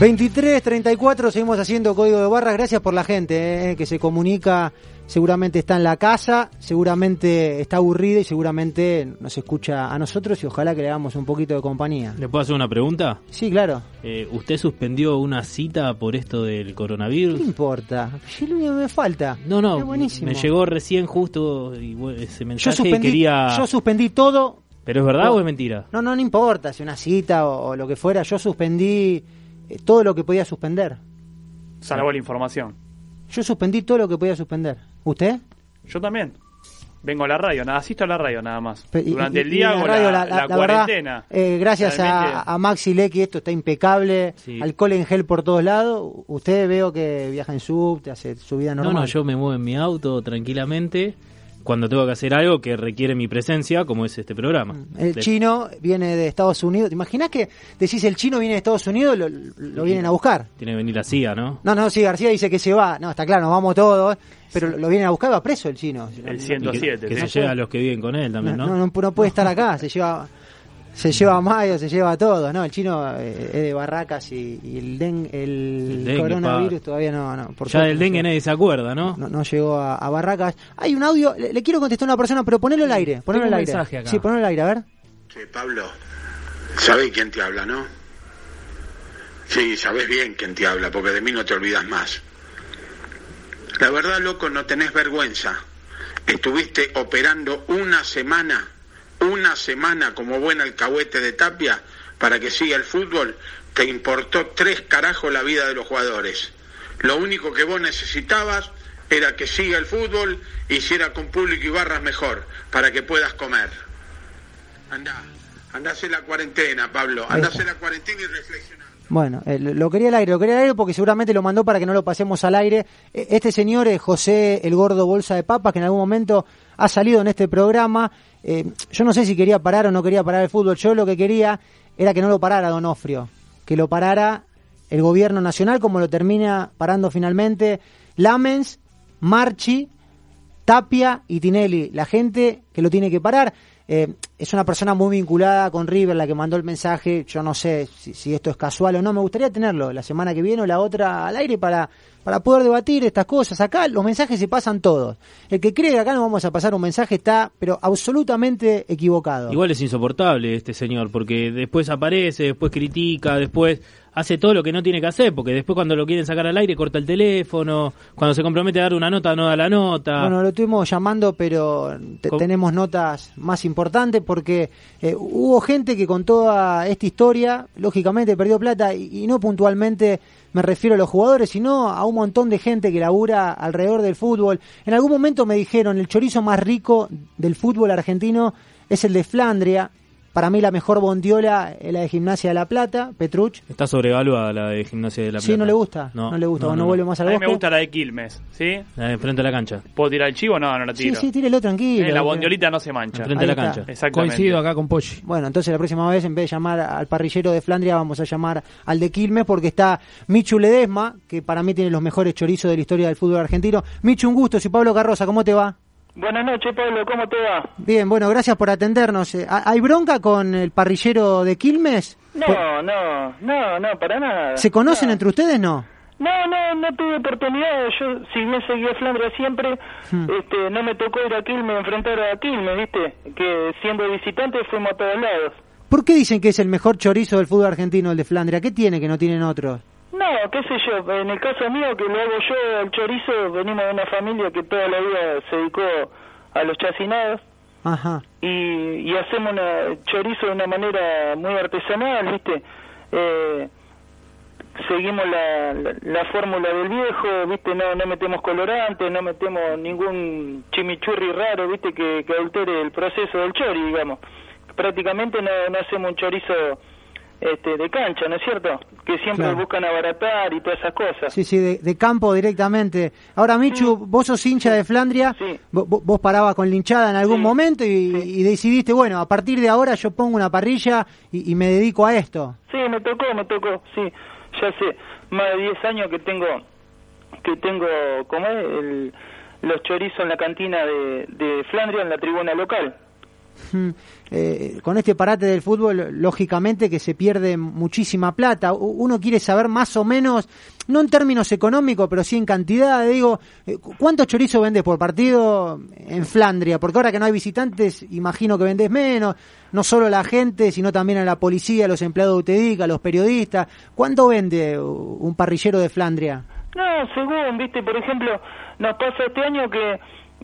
23, 34, seguimos haciendo código de barras. Gracias por la gente eh, que se comunica. Seguramente está en la casa, seguramente está aburrida y seguramente nos escucha a nosotros y ojalá que le hagamos un poquito de compañía. ¿Le puedo hacer una pregunta? Sí, claro. Eh, ¿Usted suspendió una cita por esto del coronavirus? ¿Qué importa? Es lo único que me falta. No, no, Es buenísimo. me llegó recién justo ese Yo mensaje suspendí, y quería... yo suspendí todo. ¿Pero es verdad No. o es mentira? No, no, no importa si una cita o, o lo que fuera. Yo suspendí eh, todo lo que podía suspender. Salvo la información. Yo suspendí todo lo que podía suspender. ¿Usted? Yo también. Vengo a la radio, nada, asisto a la radio nada más. Y- Durante y- el y día la hago radio, la, la- la- la la verdad, cuarentena. eh, gracias Realmente. a, a Maxi Lecky, esto está impecable. Sí. Alcohol en gel por todos lados. Usted veo que viaja en subte, hace su vida No, normal. no, yo me muevo en mi auto tranquilamente cuando tengo que hacer algo que requiere mi presencia, como es este programa. El De- chino viene de Estados Unidos. ¿Te imaginas que decís el chino viene de Estados Unidos? Lo, lo vienen a buscar. Tiene que venir la CIA, ¿no? No, no, sí, García dice que se va. No, está claro, nos vamos todos. Pero lo vienen a buscar, va preso el chino. El Y 107. Que, que sí. se lleve a los que viven con él también, No, ¿no? no, no, no puede estar acá, se lleva se lleva a Mayo, se lleva a todos, ¿no? El chino eh, es de Barracas y, y el, den, el, El dengue, coronavirus pa. todavía no, no por ya suerte del no dengue llegó. nadie se acuerda, ¿no? No, no llegó a, a Barracas. Hay un audio, le, le quiero contestar a una persona, pero ponelo al aire, ponelo al aire. mensaje acá. Sí, ponelo al aire, a ver. Sí, Pablo, ¿sabés quién te habla, no? Sí, sabés bien quién te habla, porque de mí no te olvidas más. La verdad, loco, no tenés vergüenza. Estuviste operando una semana, una semana como buen alcahuete de tapia para que siga el fútbol. Te importó tres carajos la vida de los jugadores. Lo único que vos necesitabas era que siga el fútbol, hiciera con público y barras mejor, para que puedas comer. Anda, anda a hacer la cuarentena, Pablo. Anda a hacer la cuarentena y. Bueno, eh, lo quería al aire, lo quería al aire porque seguramente lo mandó para que no lo pasemos al aire. Eh, Este señor es José el Gordo Bolsa de Papas, que en algún momento ha salido en este programa. Eh, yo no sé si quería parar o no quería parar el fútbol. Yo lo que quería era que no lo parara Donofrio, que lo parara el gobierno nacional, como lo termina parando finalmente Lamens, Marchi, Tapia y Tinelli, la gente que lo tiene que parar. Eh, es una persona muy vinculada con River, la que mandó el mensaje. Yo no sé si, si esto es casual o no. Me gustaría tenerlo la semana que viene o la otra al aire para, para poder debatir estas cosas. Acá los mensajes se pasan todos. El que cree que acá no vamos a pasar un mensaje está, pero absolutamente equivocado. Igual es insoportable este señor, porque después aparece, después critica, después hace todo lo que no tiene que hacer, porque después cuando lo quieren sacar al aire corta el teléfono, cuando se compromete a dar una nota no da la nota. Bueno, lo estuvimos llamando, pero tenemos notas más importantes porque eh, hubo gente que con toda esta historia, lógicamente perdió plata y, y no puntualmente me refiero a los jugadores, sino a un montón de gente que labura alrededor del fútbol. En algún momento me dijeron, el chorizo más rico del fútbol argentino es el de Flandria. Para mí la mejor bondiola es la de Gimnasia de La Plata, Petruch. Está sobrevaluada la de Gimnasia de la Sí, Plata. no le gusta, no le gusta, o no vuelve más al A mí bosque. me gusta la de Quilmes, ¿sí? La de frente a la cancha. ¿Puedo tirar el chivo? No, no la Sí, tiro. sí, tírelo tranquilo. Eh, la bondiolita no se mancha. Frente a la cancha. Exactamente. Coincido acá con Pochi. Bueno, entonces la próxima vez, en vez de llamar al parrillero de Flandria, vamos a llamar al de Quilmes, porque está Michu Ledesma, que para mí tiene los mejores chorizos de la historia del fútbol argentino. Michu, un gusto. Soy Pablo Carroza, ¿cómo te va? Buenas noches, Pablo, ¿cómo te va? Bien, bueno, gracias por atendernos. Eh, ¿Hay bronca con el parrillero de Quilmes? No, no, no, no, para nada. ¿Se conocen entre ustedes, no? No, no, no tuve oportunidad. Yo, si bien seguía Flandria siempre, Hmm. este, no me tocó ir a Quilmes, enfrentar a Quilmes, ¿viste? Que siendo visitante fuimos a todos lados. ¿Por qué dicen que es el mejor chorizo del fútbol argentino, el de Flandria? ¿Qué tiene que no tienen otros? No, qué sé yo, en el caso mío, que lo hago yo, el chorizo, venimos de una familia que toda la vida se dedicó a los chacinados Ajá. y, y hacemos una chorizo de una manera muy artesanal, ¿viste? Eh, seguimos la, la, la fórmula del viejo, ¿viste? No, no metemos colorantes, no metemos ningún chimichurri raro, ¿viste? Que, que altere el proceso del chori, digamos. Prácticamente no, no hacemos un chorizo este, de cancha, ¿no es cierto? Que siempre Claro. buscan abaratar y todas esas cosas. Sí, sí, de, de campo directamente. Ahora, Michu, vos sos hincha de Flandria, vo- vo- vos, parabas con linchada en algún momento y, y decidiste, bueno, a partir de ahora yo pongo una parrilla y, y me dedico a esto. Sí, me tocó, me tocó, sí. Ya hace más de 10 años que tengo, que tengo, ¿cómo es? El- los chorizos en la cantina de, de Flandria, en la tribuna local. Eh, con este parate del fútbol, lógicamente que se pierde muchísima plata. Uno quiere saber más o menos, no en términos económicos, pero sí en cantidad. Digo, eh, cu- ¿cuántos chorizos vendes por partido en Flandria? Porque ahora que no hay visitantes, imagino que vendés menos. No solo a la gente, sino también a la policía, a los empleados de UTEDIC, a los periodistas. ¿Cuánto vende uh, un parrillero de Flandria? No, según, viste, por ejemplo, nos pasa este año que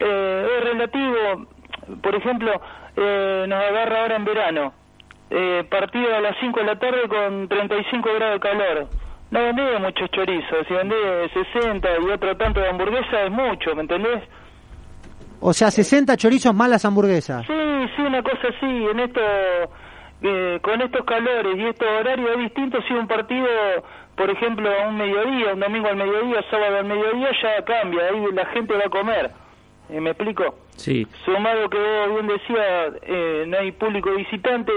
eh, es relativo, por ejemplo, eh, nos agarra ahora en verano, eh, partido a las 5 de la tarde con 35 grados de calor. No vendés muchos chorizos, si vendés 60 y otro tanto de hamburguesa es mucho, ¿me entendés? O sea, 60 chorizos más las hamburguesas. Sí, sí, una cosa así, en esto, eh, con estos calores y estos horarios es distinto si un partido, por ejemplo, a un mediodía, un domingo al mediodía, sábado al mediodía, ya cambia, ahí la gente va a comer. Eh, ¿Me explico? Sí. Sumado que vos bien decía, eh, no hay público visitante,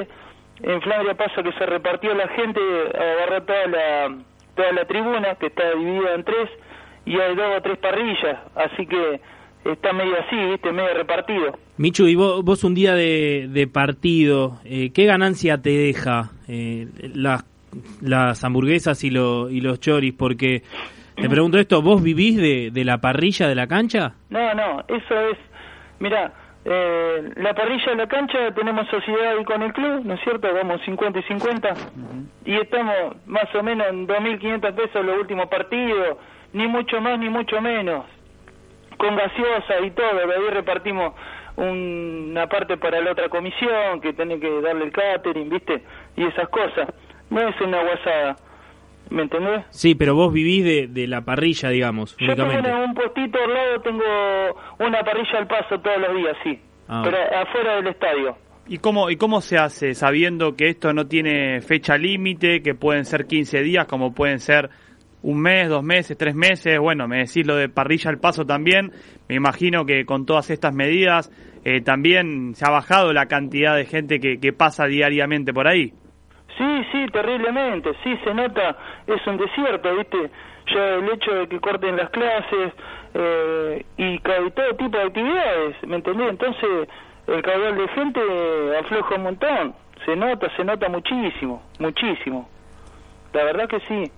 en Flandria pasa que se repartió la gente, agarró toda la, toda la tribuna, que está dividida en tres, y hay dos o tres parrillas, así que está medio así, viste, medio repartido. Michu, y vos, vos un día de, de partido, eh, ¿qué ganancia te deja eh, las, las hamburguesas y, lo- y los choris? Porque te pregunto esto, ¿vos vivís de, de la parrilla de la cancha? No, no, eso es, mira, eh, la parrilla de la cancha tenemos sociedad ahí con el club, ¿no es cierto? Vamos 50 y 50 y estamos más o menos en 2.500 pesos los últimos partidos, ni mucho más ni mucho menos, con gaseosa y todo, de ahí repartimos un- una parte para la otra comisión que tiene que darle el catering, ¿viste? Y esas cosas, no es una guasada, ¿me entendés? Sí, pero vos vivís de, de la parrilla, digamos, Yo tengo únicamente. en un postito al lado, tengo una parrilla al paso todos los días, sí. Ah. Pero afuera del estadio. ¿Y cómo, ¿Y cómo se hace sabiendo que esto no tiene fecha límite, que pueden ser 15 días, como pueden ser un mes, dos meses, tres meses? Bueno, me decís lo de parrilla al paso también. Me imagino que con todas estas medidas eh, también se ha bajado la cantidad de gente que, que pasa diariamente por ahí. Sí, sí, terriblemente, sí, se nota, es un desierto, ¿viste? Ya el hecho de que corten las clases eh, y, y todo tipo de actividades, ¿me entendés? Entonces el caudal de gente afloja un montón, se nota, se nota muchísimo, muchísimo. La verdad que sí.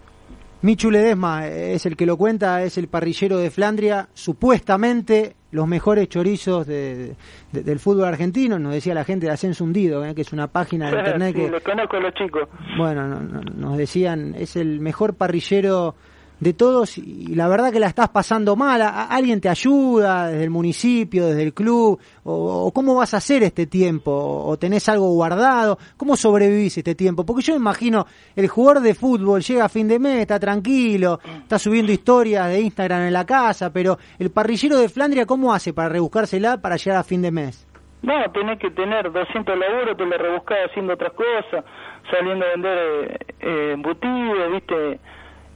Michu Ledesma es el que lo cuenta, es el parrillero de Flandria, supuestamente los mejores chorizos de- de- del fútbol argentino, nos decía la gente de Ascenso Hundido, eh, que es una página de internet sí, que, los conozco a los chicos. bueno, no- no- nos decían, es el mejor parrillero de todos y la verdad que la estás pasando mal, ¿A- alguien te ayuda desde el municipio, desde el club, o, cómo vas a hacer este tiempo, o tenés algo guardado, cómo sobrevivís este tiempo, porque yo me imagino, el jugador de fútbol llega a fin de mes, está tranquilo, está subiendo historias de Instagram en la casa, pero el parrillero de Flandria, ¿cómo hace para rebuscársela para llegar a fin de mes? No, tenés que tener 200 laburos, te lo rebuscás haciendo otras cosas, saliendo a vender eh, embutidos, ¿viste?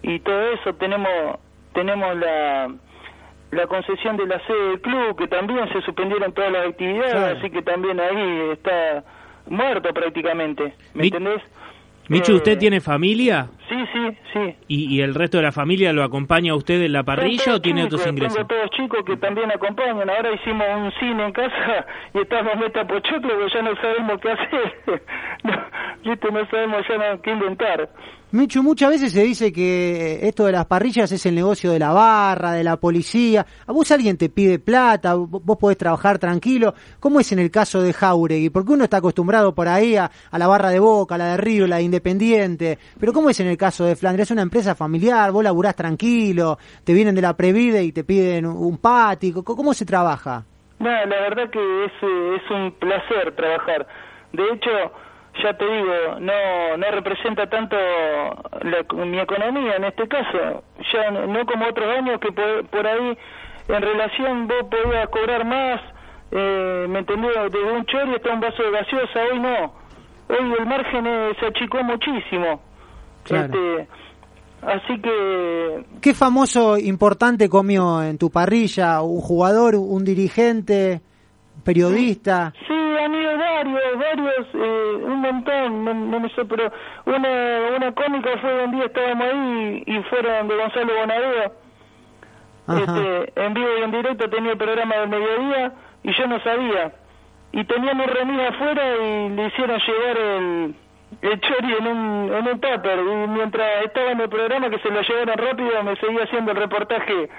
Y todo eso tenemos tenemos la la concesión de la sede del club, que también se suspendieron todas las actividades, Claro. así que también ahí está muerto prácticamente, ¿me Mi- entendés? Michu, Eh, ¿usted tiene familia? Sí, sí, sí. ¿Y, y el resto de la familia lo acompaña a usted en la parrilla o tiene otros ingresos? Tengo todos chicos que también acompañan. Ahora hicimos un cine en casa y estamos meta pochoclo ya no sabemos qué hacer. no, no sabemos ya no- qué inventar. Michu, muchas veces se dice que esto de las parrillas es el negocio de la barra, de la policía. A vos alguien te pide plata, vos podés trabajar tranquilo. ¿Cómo es en el caso de Jauregui? Porque uno está acostumbrado por ahí a, a la barra de Boca, a la de Río, la de Independiente. Pero ¿cómo es en el caso de Flandria? Es una empresa familiar, vos laburás tranquilo, te vienen de la Previde y te piden un pático. ¿Cómo se trabaja? No, la verdad que es, eh, es un placer trabajar. De hecho, ya te digo, no, no representa tanto la- mi economía en este caso, ya no, no como otros años que por, por ahí en relación vos podías cobrar más, eh, me entendió, desde un chori hasta un vaso de gaseosa, hoy no, hoy el margen se achicó muchísimo. Claro. Este, así que ¿Qué famoso importante comió en tu parrilla? ¿Un jugador, un dirigente, periodista? Sí, han ido varios, varios, eh, un montón, no, no me sé, pero una, una cómica fue un día estábamos ahí y fueron de Gonzalo Bonadeo. Este, en vivo y en directo tenía el programa del mediodía y yo no sabía. Y tenían un remis afuera y le hicieron llevar el, el chori en un, en un tupper. Y mientras estaba en el programa que se lo llevaron rápido, me seguía haciendo el reportaje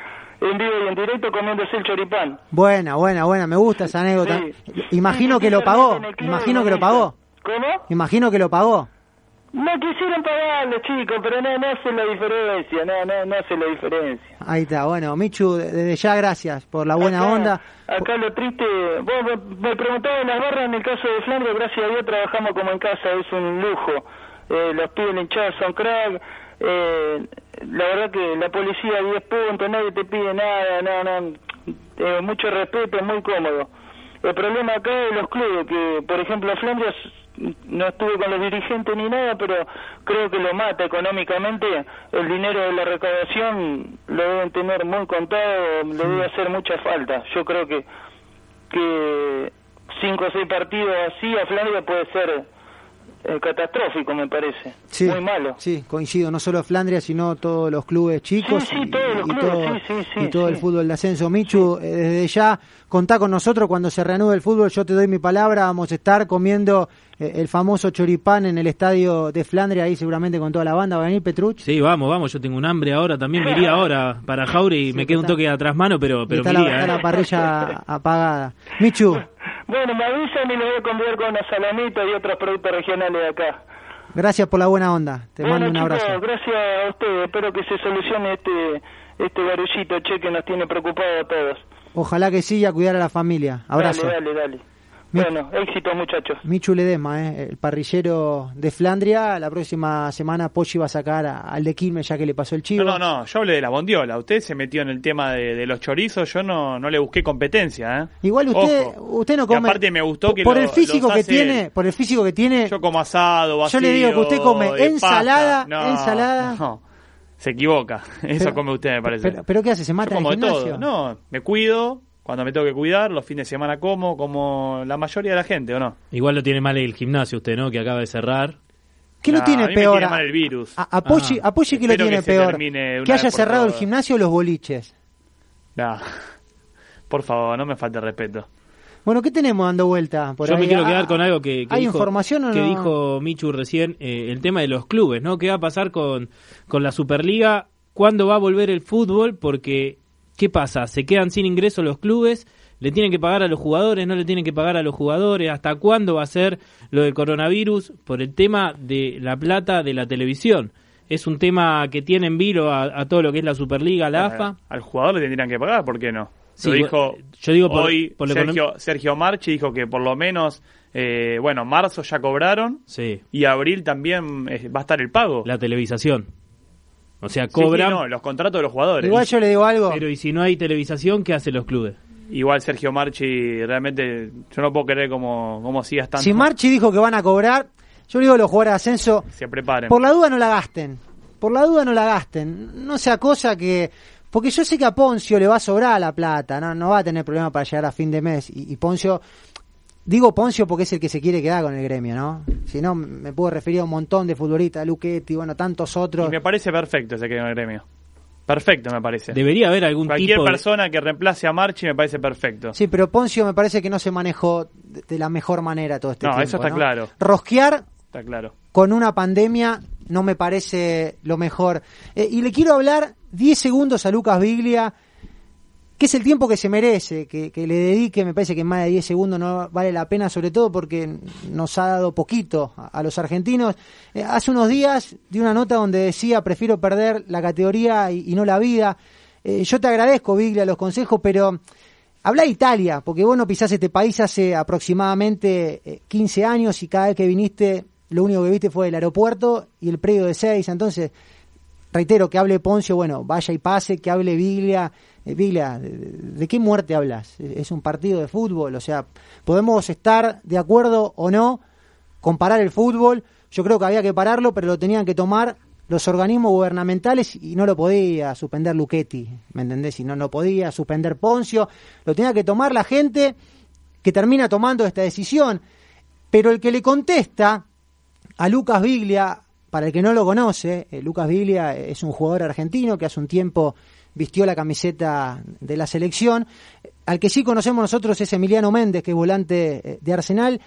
en vivo y en directo comiéndose el choripán. Buena, buena, buena, me gusta esa anécdota. Imagino que lo pagó, en imagino que lo pagó, ¿Cómo? imagino que lo pagó. No quisieron pagarle, chicos, pero no, no hace la diferencia, no, no, no hace la diferencia. Ahí está, bueno, Michu, desde ya gracias por la buena onda. Acá lo triste, vos me- preguntabas las barras en el caso de Flandria, gracias a Dios trabajamos como en casa, es un lujo. Eh, los pibes hinchados son crack, eh, la verdad que la policía 10 puntos, nadie te pide nada, no, no, eh, mucho respeto, muy cómodo. El problema acá es los clubes, que por ejemplo Flandria s- no estuve con los dirigentes ni nada, pero creo que lo mata económicamente. El dinero de la recaudación lo deben tener muy contado, le debe hacer mucha falta. Yo creo que que cinco o seis partidos así a Flandria puede ser eh, catastrófico, me parece. Sí, Muy malo. Sí, coincido, no solo Flandria, sino todos los clubes chicos Sí, sí, y, todos los y clubes, todo, y el fútbol de ascenso. Michu, eh, desde ya contá con nosotros cuando se reanude el fútbol, yo te doy mi palabra, vamos a estar comiendo eh, el famoso choripán en el estadio de Flandria, ahí seguramente con toda la banda, ¿va a venir Petruch? Sí, vamos, vamos, yo tengo un hambre ahora, también me iría ahora para Jaure y me queda un toque atrás mano, pero, pero la, está ¿eh? la parrilla apagada. Michu, Bueno, me avisan y lo voy a convidar con una salamita y otros productos regionales de acá. gracias por la buena onda, te bueno, mando un abrazo. gracias a ustedes. Espero que se solucione este este barullito, che, que nos tiene preocupados a todos. Ojalá que sí y a cuidar a la familia. Abrazo. Dale, dale, dale. Bueno, éxito, muchachos. Michu Ledesma, eh, el parrillero de Flandria. La próxima semana Poggi va a sacar a- al de Quilmes ya que le pasó el chivo. No, no, no, yo hablé de la bondiola. Usted se metió en el tema de, de los chorizos, yo no, no le busqué competencia, ¿eh? Igual usted, Ojo. usted no Y come. aparte me gustó que por lo- el físico que hace tiene, por el físico que tiene. Yo como asado, vacío, Yo le digo que usted come ensalada. No, ensalada. No, se equivoca. Eso Pero- come usted, me parece. Pero, pero ¿qué hace? ¿Se mata Yo en como el de gimnasio? todo. No, me cuido cuando me tengo que cuidar, los fines de semana como, como la mayoría de la gente, ¿o no? Igual lo tiene mal el gimnasio usted, ¿no? Que acaba de cerrar. ¿Qué lo tiene a mí me peor? tiene mal el virus. A, a Poggi, Ah. a Poggi ¿qué lo tiene que peor? Que haya cerrado el gimnasio o los boliches. Nah. Por favor, no me falte respeto. Bueno, ¿qué tenemos dando vuelta? Por Yo ahí? me quiero Ah, quedar con algo que, que ¿Hay dijo, información o que no? dijo Michu recién, eh, el tema de los clubes, ¿no? ¿Qué va a pasar con, con la Superliga? ¿Cuándo va a volver el fútbol? Porque, ¿qué pasa? ¿Se quedan sin ingresos los clubes? ¿Le tienen que pagar a los jugadores? ¿No le tienen que pagar a los jugadores? ¿Hasta cuándo va a ser lo del coronavirus? Por el tema de la plata de la televisión. Es un tema que tiene en vilo a, a todo lo que es la Superliga, la AFA. Al jugador le tendrían que pagar, ¿por qué no? Sí, lo dijo yo digo por- hoy por Sergio, Sergio Marchi dijo que por lo menos, eh, bueno, marzo ya cobraron Sí. y abril también eh, va a estar el pago. La televisación. O sea, Sí, sí, cobran. no, los contratos de los jugadores. Igual yo le digo algo. Pero ¿y si no hay televisación, qué hacen los clubes? Igual Sergio Marchi, realmente, yo no puedo creer cómo, cómo sigas tanto. Si Marchi dijo que van a cobrar, yo le digo a los jugadores de ascenso, Se preparen. por la duda no la gasten. Por la duda no la gasten. No sea cosa que... Porque yo sé que a Poncio le va a sobrar la plata, no, no va a tener problema para llegar a fin de mes. Y, y Poncio, digo Poncio porque es el que se quiere quedar con el gremio, ¿no? Si no, me puedo referir a un montón de futbolistas, Luchetti, bueno, tantos otros. Y me parece perfecto ese que en el gremio. Perfecto, me parece. Debería haber algún Cualquier tipo de- persona que reemplace a Marchi me parece perfecto. Sí, pero Poncio me parece que no se manejó de, la mejor manera todo este No, tiempo. eso está claro. Rosquear Está claro. con una pandemia no me parece lo mejor. Eh, y le quiero hablar 10 segundos a Lucas Biglia, que es el tiempo que se merece, que, le dedique, me parece que más de 10 segundos no vale la pena, sobre todo porque nos ha dado poquito a, los argentinos. Eh, hace unos días di una nota donde decía, prefiero perder la categoría y, no la vida. Eh, yo te agradezco, Biglia, los consejos, pero habla de Italia, porque vos no pisás este país hace aproximadamente eh, 15 años y cada vez que viniste, lo único que viste fue el aeropuerto y el predio de 6. Entonces, reitero, que hable Poncio, bueno, vaya y pase, que hable Biglia. Eh, ¿de, ¿de, qué muerte hablas? Es un partido de fútbol, o sea, podemos estar de acuerdo o no, comparar el fútbol. Yo creo que había que pararlo, pero lo tenían que tomar los organismos gubernamentales y no lo podía suspender Luchetti, ¿me entendés? Y no lo podía suspender Poncio, lo tenía que tomar la gente que termina tomando esta decisión. Pero el que le contesta a Lucas Biglia, para el que no lo conoce, eh, Lucas Biglia es un jugador argentino que hace un tiempo vistió la camiseta de la selección. Al que sí conocemos nosotros es Emiliano Méndez, que es volante eh, de Arsenal.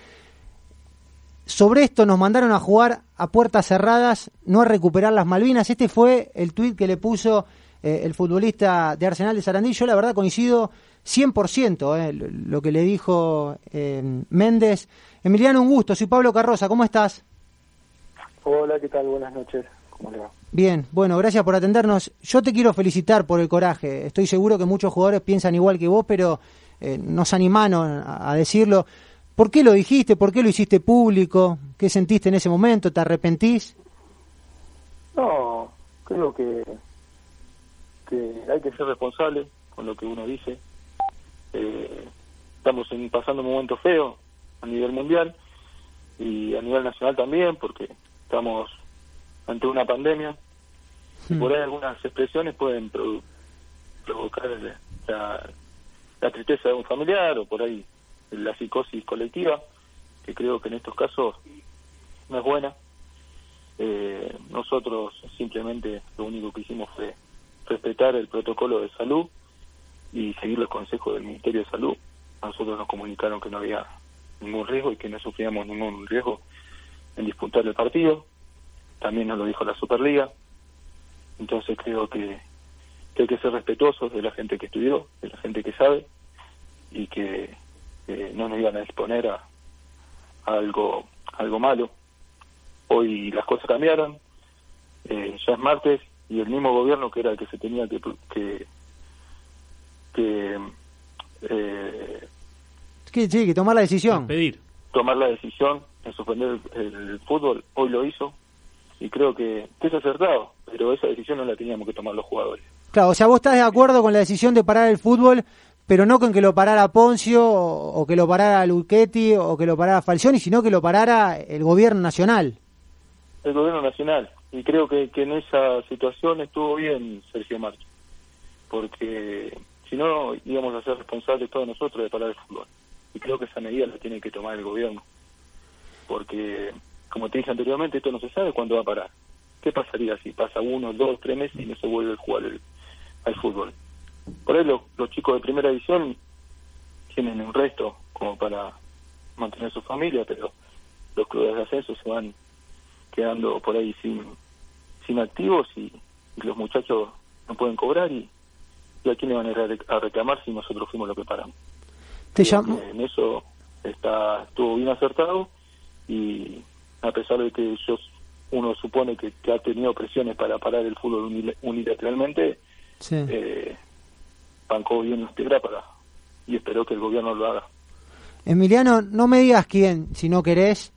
Sobre esto nos mandaron a jugar a puertas cerradas, no a recuperar las Malvinas. Este fue el tuit que le puso eh, el futbolista de Arsenal de Sarandí. Yo la verdad coincido 100% eh, lo que le dijo eh, Méndez. Emiliano, un gusto. Soy Pablo Carroza. ¿Cómo estás? Hola, ¿qué tal? Buenas noches. ¿Cómo le va? Bien, bueno, gracias por atendernos. Yo te quiero felicitar por el coraje. Estoy seguro que muchos jugadores piensan igual que vos, pero eh, nos animaron a, a decirlo. ¿Por qué lo dijiste? ¿Por qué lo hiciste público? ¿Qué sentiste en ese momento? ¿Te arrepentís? No, creo que, que hay que ser responsable con lo que uno dice. Eh, estamos en, pasando un momento feo a nivel mundial y a nivel nacional también, porque estamos ante una pandemia. Y por ahí algunas expresiones pueden produ provocar la, la tristeza de un familiar o por ahí la psicosis colectiva, que creo que en estos casos no es buena. Eh, nosotros simplemente lo único que hicimos fue respetar el protocolo de salud y seguir los consejos del Ministerio de Salud. A nosotros nos comunicaron que no había ningún riesgo y que no sufríamos ningún riesgo en disputar el partido. También nos lo dijo la Superliga. Entonces creo que, que hay que ser respetuosos de la gente que estudió, de la gente que sabe y que eh, no nos iban a exponer a, a algo algo malo. Hoy las cosas cambiaron, eh, ya es martes y el mismo gobierno que era el que se tenía que que, que eh, sí, sí, que tomar la decisión. Pedir. Tomar la decisión de suspender el, el, fútbol, hoy lo hizo y creo que, que es acertado, pero esa decisión no la teníamos que tomar los jugadores. Claro, o sea, vos estás de acuerdo con la decisión de parar el fútbol, pero no con que lo parara Poncio o, que lo parara Luchetti o que lo parara Falcioni, sino que lo parara el gobierno nacional. El gobierno nacional. Y creo que, que en esa situación estuvo bien Sergio Marchi, porque si no íbamos a ser responsables todos nosotros de parar el fútbol. Y creo que esa medida la tiene que tomar el gobierno, porque como te dije anteriormente, esto no se sabe cuándo va a parar. ¿Qué pasaría si pasa uno, dos, tres meses y no se vuelve a jugar el, al fútbol? Por ahí los, los chicos de primera edición tienen un resto como para mantener su familia, pero los clubes de ascenso se van quedando por ahí sin sin activos y, y los muchachos no pueden cobrar y, y a quién le van a ir a reclamar si nosotros fuimos los que paramos. Te llamo. En eso está estuvo bien acertado y a pesar de que ellos uno supone que, que ha tenido presiones para parar el fútbol unilateralmente, sí. eh, bancó bien la piedra para y espero que el gobierno lo haga. Emiliano, no me digas quién, si no querés,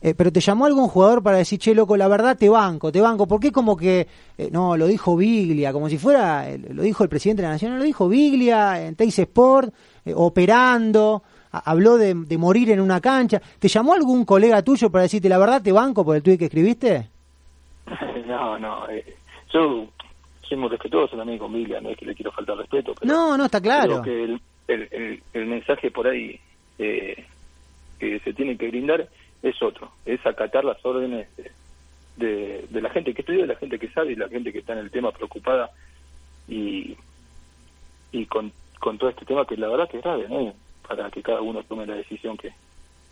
eh, pero te llamó algún jugador para decir, che, loco, la verdad te banco, te banco. ¿Por qué como que, eh, no, lo dijo Biglia, como si fuera, eh, lo dijo el presidente de la Nación, no lo dijo Biglia en Teis Sport, operando, habló de, de, morir en una cancha. ¿Te llamó algún colega tuyo para decirte, la verdad te banco por el tuit que escribiste? no, no, yo soy muy respetuoso también con Biglia, no es que le quiero faltar respeto. Pero no, no, está claro. Creo que el, el, el, el mensaje por ahí que se tiene que brindar es otro, es acatar las órdenes de, de, de, la gente que estudia, de la gente que sabe y la gente que está en el tema preocupada y, y con, con todo este tema que la verdad que es grave, ¿no? Para que cada uno tome la decisión que,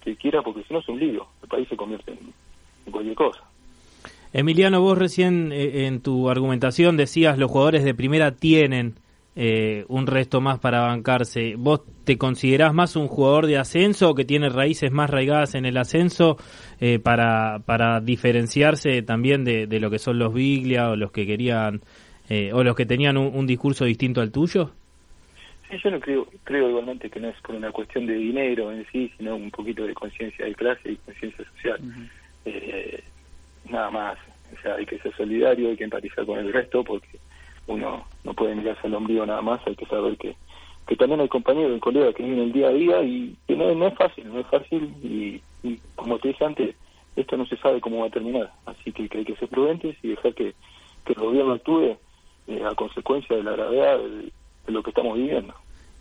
que quiera, porque si no es un lío, el país se convierte en, cualquier cosa. Emiliano, vos recién eh, en tu argumentación decías los jugadores de primera tienen eh, un resto más para bancarse. ¿Vos te considerás más un jugador de ascenso o que tiene raíces más raigadas en el ascenso eh, para, para diferenciarse también de, de, lo que son los Biglia o los que querían o los que tenían un, discurso distinto al tuyo? Sí, yo no creo, creo igualmente que no es por una cuestión de dinero en sí, sino un poquito de conciencia de clase y conciencia social. Uh -huh nada más. O sea, hay que ser solidario, hay que empatizar con el resto, porque uno no puede mirarse al ombligo nada más, hay que saber que, que también hay compañeros y colegas que viven el día a día y que no, no es fácil, no es fácil y, y, como te dije antes, esto no se sabe cómo va a terminar, así que, que hay que ser prudentes y dejar que, que el gobierno actúe eh, a consecuencia de la gravedad de lo que estamos viviendo.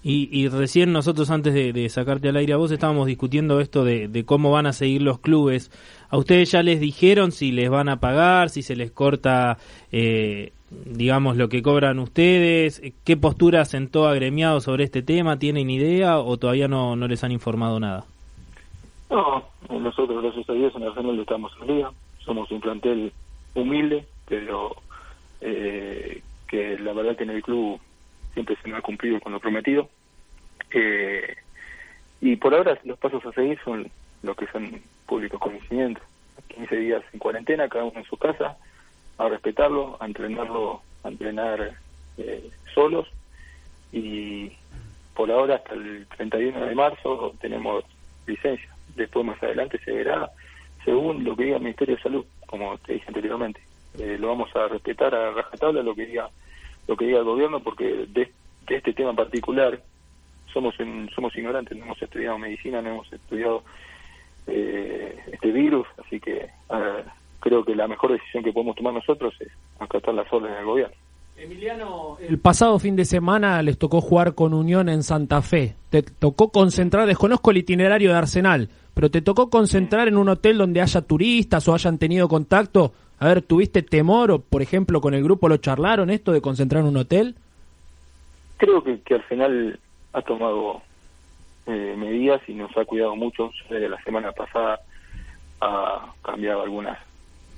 Y, y, recién nosotros antes de, de, sacarte al aire a vos estábamos discutiendo esto de, de, cómo van a seguir los clubes. ¿A ustedes ya les dijeron si les van a pagar, si se les corta, eh, digamos, lo que cobran ustedes? ¿Qué postura sentó agremiado sobre este tema? ¿Tienen idea o todavía no, no les han informado nada? No, nosotros gracias a Dios en Arsenal estamos al día. Somos un plantel humilde, pero eh, que la verdad que en el club siempre se nos ha cumplido con lo prometido. Eh, y por ahora los pasos a seguir son los que son públicos conocimientos. 15 días en cuarentena, cada uno en su casa, a respetarlo, a entrenarlo, a entrenar eh, solos. Y por ahora, hasta el 31 de marzo, tenemos licencia. Después, más adelante, se verá según lo que diga el Ministerio de Salud, como te dije anteriormente. Eh, lo vamos a respetar a rajatabla lo que diga lo que diga el gobierno porque de, este tema particular somos en, somos ignorantes, no hemos estudiado medicina, no hemos estudiado eh, este virus, así que creo que la mejor decisión que podemos tomar nosotros es acatar las órdenes del gobierno. Emiliano, el pasado fin de semana les tocó jugar con Unión en Santa Fe. Te tocó concentrar, desconozco el itinerario de Arsenal, pero te tocó concentrar en un hotel donde haya turistas o hayan tenido contacto a ver, ¿tuviste temor o, por ejemplo, con el grupo lo charlaron esto de concentrar en un hotel? Creo que, que Arsenal ha tomado eh, medidas y nos ha cuidado mucho. Desde la semana pasada ha cambiado algunas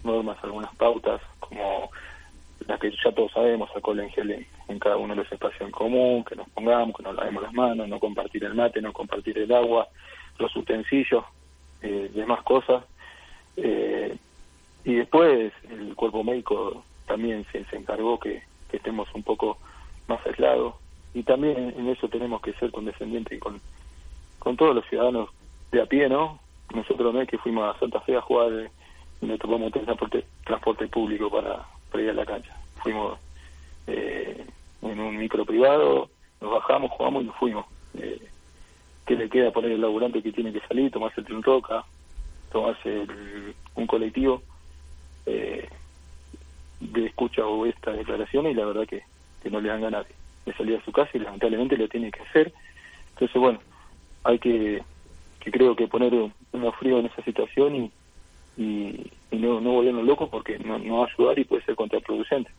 normas, algunas pautas, como las que ya todos sabemos, sacó el gel en, en cada uno de los espacios en común, que nos pongamos, que nos lavemos las manos, no compartir el mate, no compartir el agua, los utensilios, eh, demás cosas. Eh, y después el cuerpo médico también se, encargó que, estemos un poco más aislados y también en eso tenemos que ser condescendientes con, con todos los ciudadanos de a pie, ¿no? Nosotros no es que fuimos a Santa Fe a jugar y nos topamos en transporte, transporte público para, para ir a la cancha. Fuimos eh, en un micro privado, nos bajamos, jugamos y nos fuimos. Eh, ¿Qué le queda poner el laburante que tiene que salir, tomarse el tren roca, tomarse el, un colectivo? Eh, de escucha o estas declaraciones y la verdad que, que no le dan ganas de salir a su casa y lamentablemente lo tiene que hacer. Entonces, bueno, hay que, que creo que poner uno frío en esa situación y, y, y no, no volvernos locos porque no, no va a ayudar y puede ser contraproducente.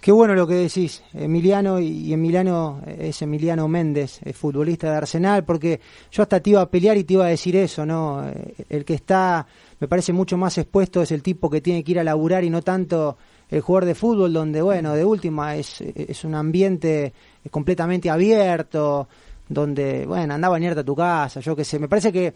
Qué bueno lo que decís, Emiliano, y Emiliano es Emiliano Méndez, es futbolista de Arsenal, porque yo hasta te iba a pelear y te iba a decir eso, ¿no? El que está, me parece mucho más expuesto es el tipo que tiene que ir a laburar y no tanto el jugador de fútbol, donde, bueno, de última es, es un ambiente completamente abierto, donde, bueno, anda a a tu casa, yo qué sé, me parece que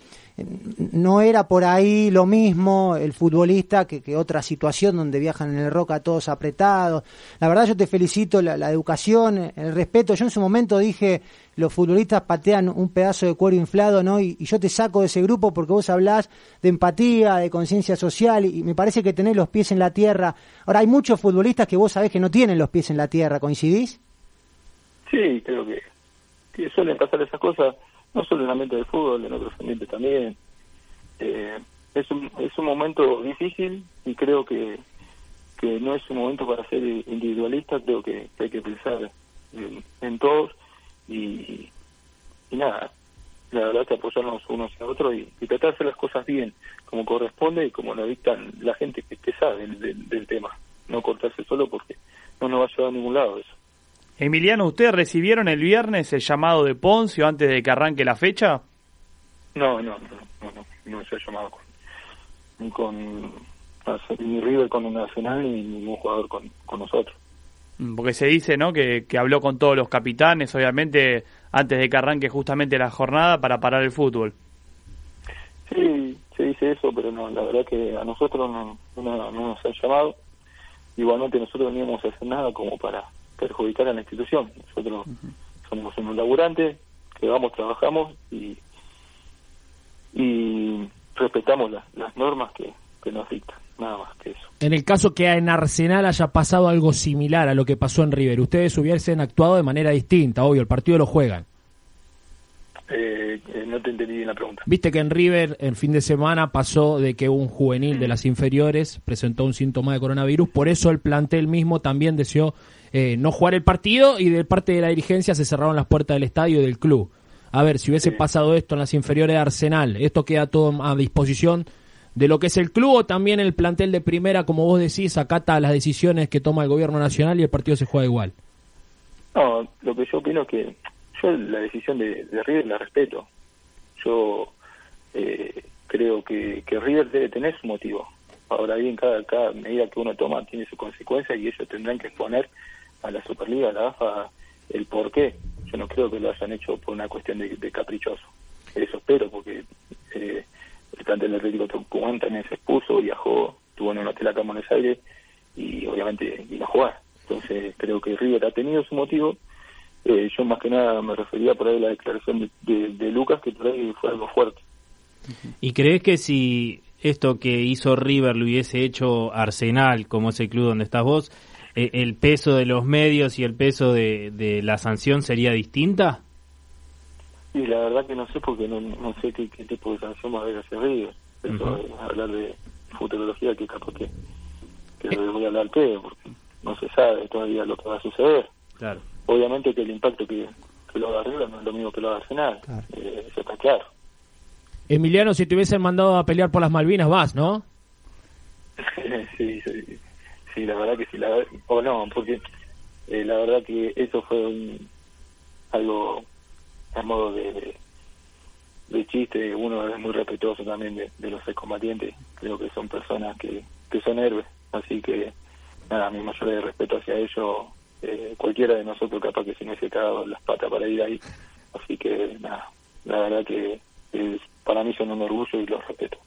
no era por ahí lo mismo el futbolista que, que, otra situación donde viajan en el roca todos apretados. La verdad yo te felicito la, la, educación, el respeto. Yo en su momento dije, los futbolistas patean un pedazo de cuero inflado, ¿no? Y, y yo te saco de ese grupo porque vos hablás de empatía, de conciencia social y, y me parece que tenés los pies en la tierra. Ahora, hay muchos futbolistas que vos sabés que no tienen los pies en la tierra, ¿coincidís? Sí, creo que que suelen pasar esas cosas, no solo en el ambiente del fútbol, en otros ambientes también. Eh, es, un, es un momento difícil y creo que, que no es un momento para ser individualista, creo que, hay que pensar en, todos y, y, nada, la verdad que apoyarnos unos a otros y, y, tratar de hacer las cosas bien, como corresponde y como lo dictan la gente que, que sabe del, del, del tema, no cortarse solo porque no nos va a llevar a ningún lado eso. Emiliano, ¿ustedes recibieron el viernes el llamado de Poncio antes de que arranque la fecha? No, no, no, no, no, se ha llamado con, con, ni River con el Nacional ni ningún jugador con, con nosotros. Mm, Porque se dice, ¿no? Que, que habló con todos los capitanes, obviamente, antes de que arranque justamente la jornada para parar el fútbol. Sí, se dice eso, pero no, la verdad que a nosotros no, no, no nos han llamado. Igualmente nosotros no íbamos a hacer nada como para perjudicar a la institución. Nosotros somos unos laburantes, que vamos, trabajamos y, y respetamos las, las normas que, que nos dictan, nada más que eso. En el caso que en Arsenal haya pasado algo similar a lo que pasó en River, ustedes hubiesen actuado de manera distinta, obvio, el partido lo juegan. Eh, eh, no te entendí bien la pregunta. Viste que en River el fin de semana pasó de que un juvenil de las inferiores presentó un síntoma de coronavirus, por eso el plantel mismo también deseó eh, no jugar el partido y de parte de la dirigencia se cerraron las puertas del estadio y del club. A ver, si hubiese pasado esto en las inferiores de Arsenal, esto queda todo a disposición de lo que es el club o también el plantel de primera, como vos decís, acata las decisiones que toma el gobierno nacional y el partido se juega igual. No, lo que yo opino es que yo la decisión de, de River la respeto. Yo eh, creo que, que River debe tener su motivo. Ahora bien, cada, cada medida que uno toma tiene su consecuencia y ellos tendrán que exponer a la Superliga, a la AFA, el por qué. Yo no creo que lo hayan hecho por una cuestión de, caprichoso. Eso espero, porque eh, el plantel Atlético Tucumán también se expuso, viajó, estuvo en un hotel acá en Buenos Aires y obviamente iba a jugar. Entonces creo que River ha tenido su motivo. Eh, yo más que nada me refería por ahí a la declaración de, de, Lucas, que por ahí fue algo fuerte. ¿Y crees que si esto que hizo River lo hubiese hecho Arsenal, como es el club donde estás vos, eh, el peso de los medios y el peso de, de la sanción sería distinta? Y la verdad que no sé porque no, no sé qué, qué tipo de sanción va a haber hacia River. Eso es hablar de futurología que capaz que, que lo voy a hablar al pedo, porque no se sabe todavía lo que va a suceder. Claro. Obviamente que el impacto que, que lo haga River no es lo mismo que lo haga Arsenal, eh, eso está claro. Emiliano, si te hubiesen mandado a pelear por las Malvinas, vas, ¿no? sí, sí, sí, la verdad que sí, la, o no, porque eh, la verdad que eso fue un, algo a modo de, de, de chiste, uno es muy respetuoso también de, de los excombatientes, creo que son personas que, que son héroes, así que nada, mi mayor respeto hacia ellos, eh, cualquiera de nosotros capaz que se me hubiese cagado las patas para ir ahí, así que nada, la verdad que es, para mí son un orgullo y los respeto.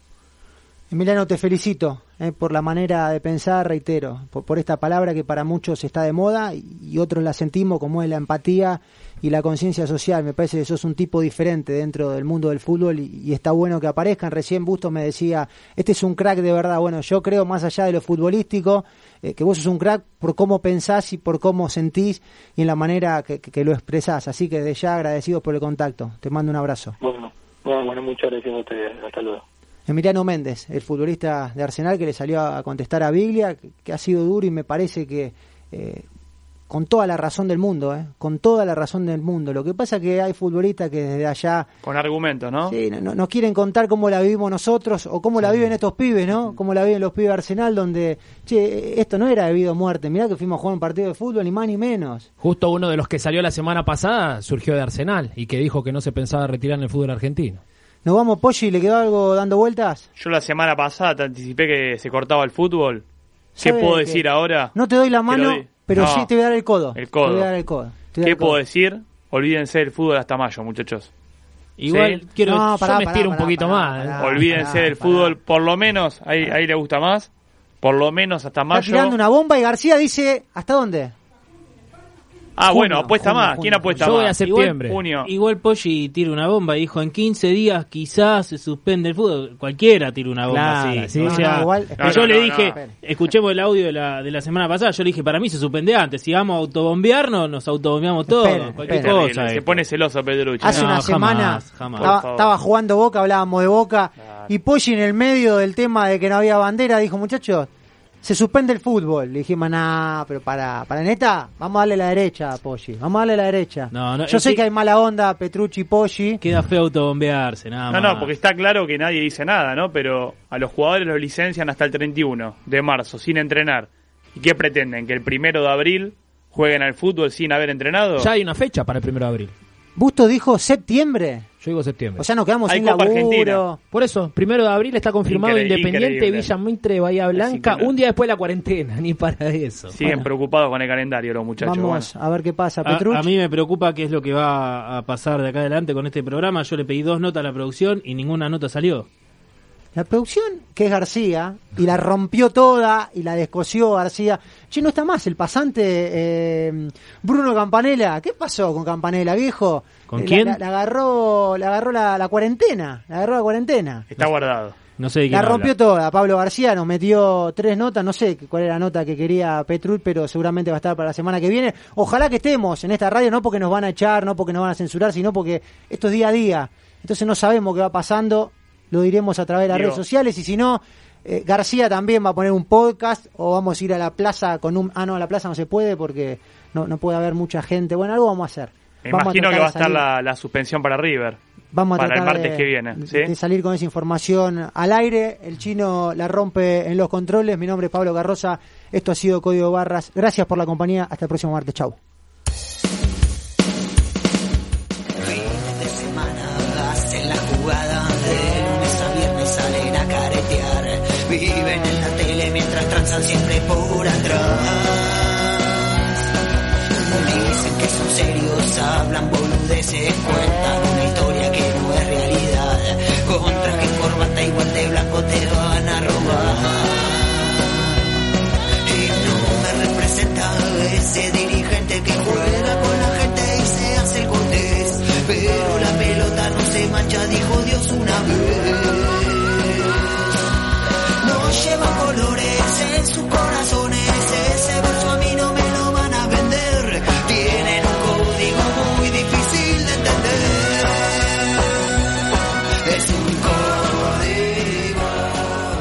Emiliano, te felicito eh, por la manera de pensar, reitero, por, por esta palabra que para muchos está de moda y, otros la sentimos como es la empatía y la conciencia social. Me parece que sos un tipo diferente dentro del mundo del fútbol y, está bueno que aparezcan. Recién Bustos me decía, este es un crack de verdad. Bueno, yo creo más allá de lo futbolístico, eh, que vos sos un crack por cómo pensás y por cómo sentís y en la manera que, que- lo expresás. Así que desde ya agradecidos por el contacto. Te mando un abrazo. Bueno, bueno, bueno muchas gracias a ustedes, hasta luego. Emiliano Méndez, el futbolista de Arsenal que le salió a contestar a Biglia, que, ha sido duro y me parece que eh, con toda la razón del mundo, eh, con toda la razón del mundo. Lo que pasa que hay futbolistas que desde allá Con argumentos, ¿no? sí, no, no- nos quieren contar cómo la vivimos nosotros o cómo la viven estos pibes, ¿no? Cómo la viven los pibes de Arsenal, donde, che, esto no era debido a muerte. Mirá que fuimos a jugar un partido de fútbol, ni más ni menos. Justo uno de los que salió la semana pasada surgió de Arsenal y que dijo que no se pensaba retirar en el fútbol argentino. ¿Nos vamos, Polly? ¿Le quedó algo dando vueltas? Yo la semana pasada te anticipé que se cortaba el fútbol. ¿Qué ¿Sabe puedo qué? decir ahora? No te doy la mano, pero No, sí te voy a dar el codo. El codo. Te voy a dar el codo. ¿Qué el codo. puedo decir? Olvídense del fútbol hasta mayo, muchachos. Igual ¿Sí? quiero No, yo pará, me pará, estiro un poquito pará, más. ¿eh? Olvídense pará, del pará. fútbol, por lo menos, ahí, ahí le gusta más. Por lo menos hasta Está mayo. tirando una bomba y García dice, ¿hasta dónde? Ah, Junio, bueno, apuesta junio, más. ¿Quién junio. apuesta Yo más? voy a septiembre. Junio. Igual Poggi tira una bomba y dijo en 15 días quizás se suspende el fútbol. Cualquiera tira una bomba Claro, así. sí. O sea, no, igual- No, yo no, le dije, no. escuchemos el audio de la, de la semana pasada, yo le dije, para mí se suspende antes. Si vamos a autobombearnos, nos autobombeamos todos. Esperen, Cualquier esperen. cosa. Terrible, Se pone celoso Pedrucci. Hace No, una jamás, semana jamás. Estaba jugando Boca, hablábamos de Boca, y Poggi en el medio del tema de que no había bandera dijo, muchachos, se suspende el fútbol. Le dijimos, nah, pero para, para neta, vamos a darle la derecha a Poggi, vamos a darle la derecha. No, no, Yo sé que- que hay mala onda, Petrucci y Poggi. Queda feo autobombearse, nada No, más. no, porque está claro que nadie dice nada, ¿no? Pero a los jugadores los licencian hasta el 31 de marzo, sin entrenar. ¿Y qué pretenden? ¿Que el primero de abril jueguen al fútbol sin haber entrenado? Ya hay una fecha para el primero de abril. Busto dijo septiembre. Yo digo septiembre. O sea, nos quedamos Hay sin Copa laburo. Argentina. Por eso, primero de abril está confirmado Increíble, Independiente, increíble. Villa Mitre, Bahía Blanca, un día después de la cuarentena, ni para eso. Siguen preocupados con el calendario los muchachos. Vamos a ver qué pasa. A, Petrucci. a mí me preocupa qué es lo que va a pasar de acá adelante con este programa. Yo le pedí dos notas a la producción y ninguna nota salió. La producción, que es García, y la rompió toda y la descosió García. Che, no está más el pasante eh, Bruno Campanella. ¿Qué pasó con Campanella, viejo? ¿Con Eh, la- quién? La, la agarró, la agarró la, la cuarentena. La agarró la cuarentena. Está guardado. No sé de La rompió toda. Pablo García nos metió tres notas. No sé cuál era la nota que quería Petrul, pero seguramente va a estar para la semana que viene. Ojalá que estemos en esta radio, no porque nos van a echar, no porque nos van a censurar, sino porque esto es día a día. Entonces no sabemos qué va pasando. Lo diremos a través de las Digo- redes sociales. Y si no, eh, García también va a poner un podcast o vamos a ir a la plaza con un... Ah, no, a la plaza no se puede porque no, no puede haber mucha gente. Bueno, algo vamos a hacer. Me Vamos imagino que va a estar la, la suspensión para River. Vamos a para el tratar martes de, que viene. ¿sí? de salir con esa información al aire. El chino la rompe en los controles. Mi nombre es Pablo Garrosa. Esto ha sido Código Barras. Gracias por la compañía. Hasta el próximo martes. Chau. Atrás. Dicen que son serios, hablan boludeces, cuentan una historia que no es realidad. Con traje y corbata igual de blanco te van a robar. Y no me representa ese dirigente que juega con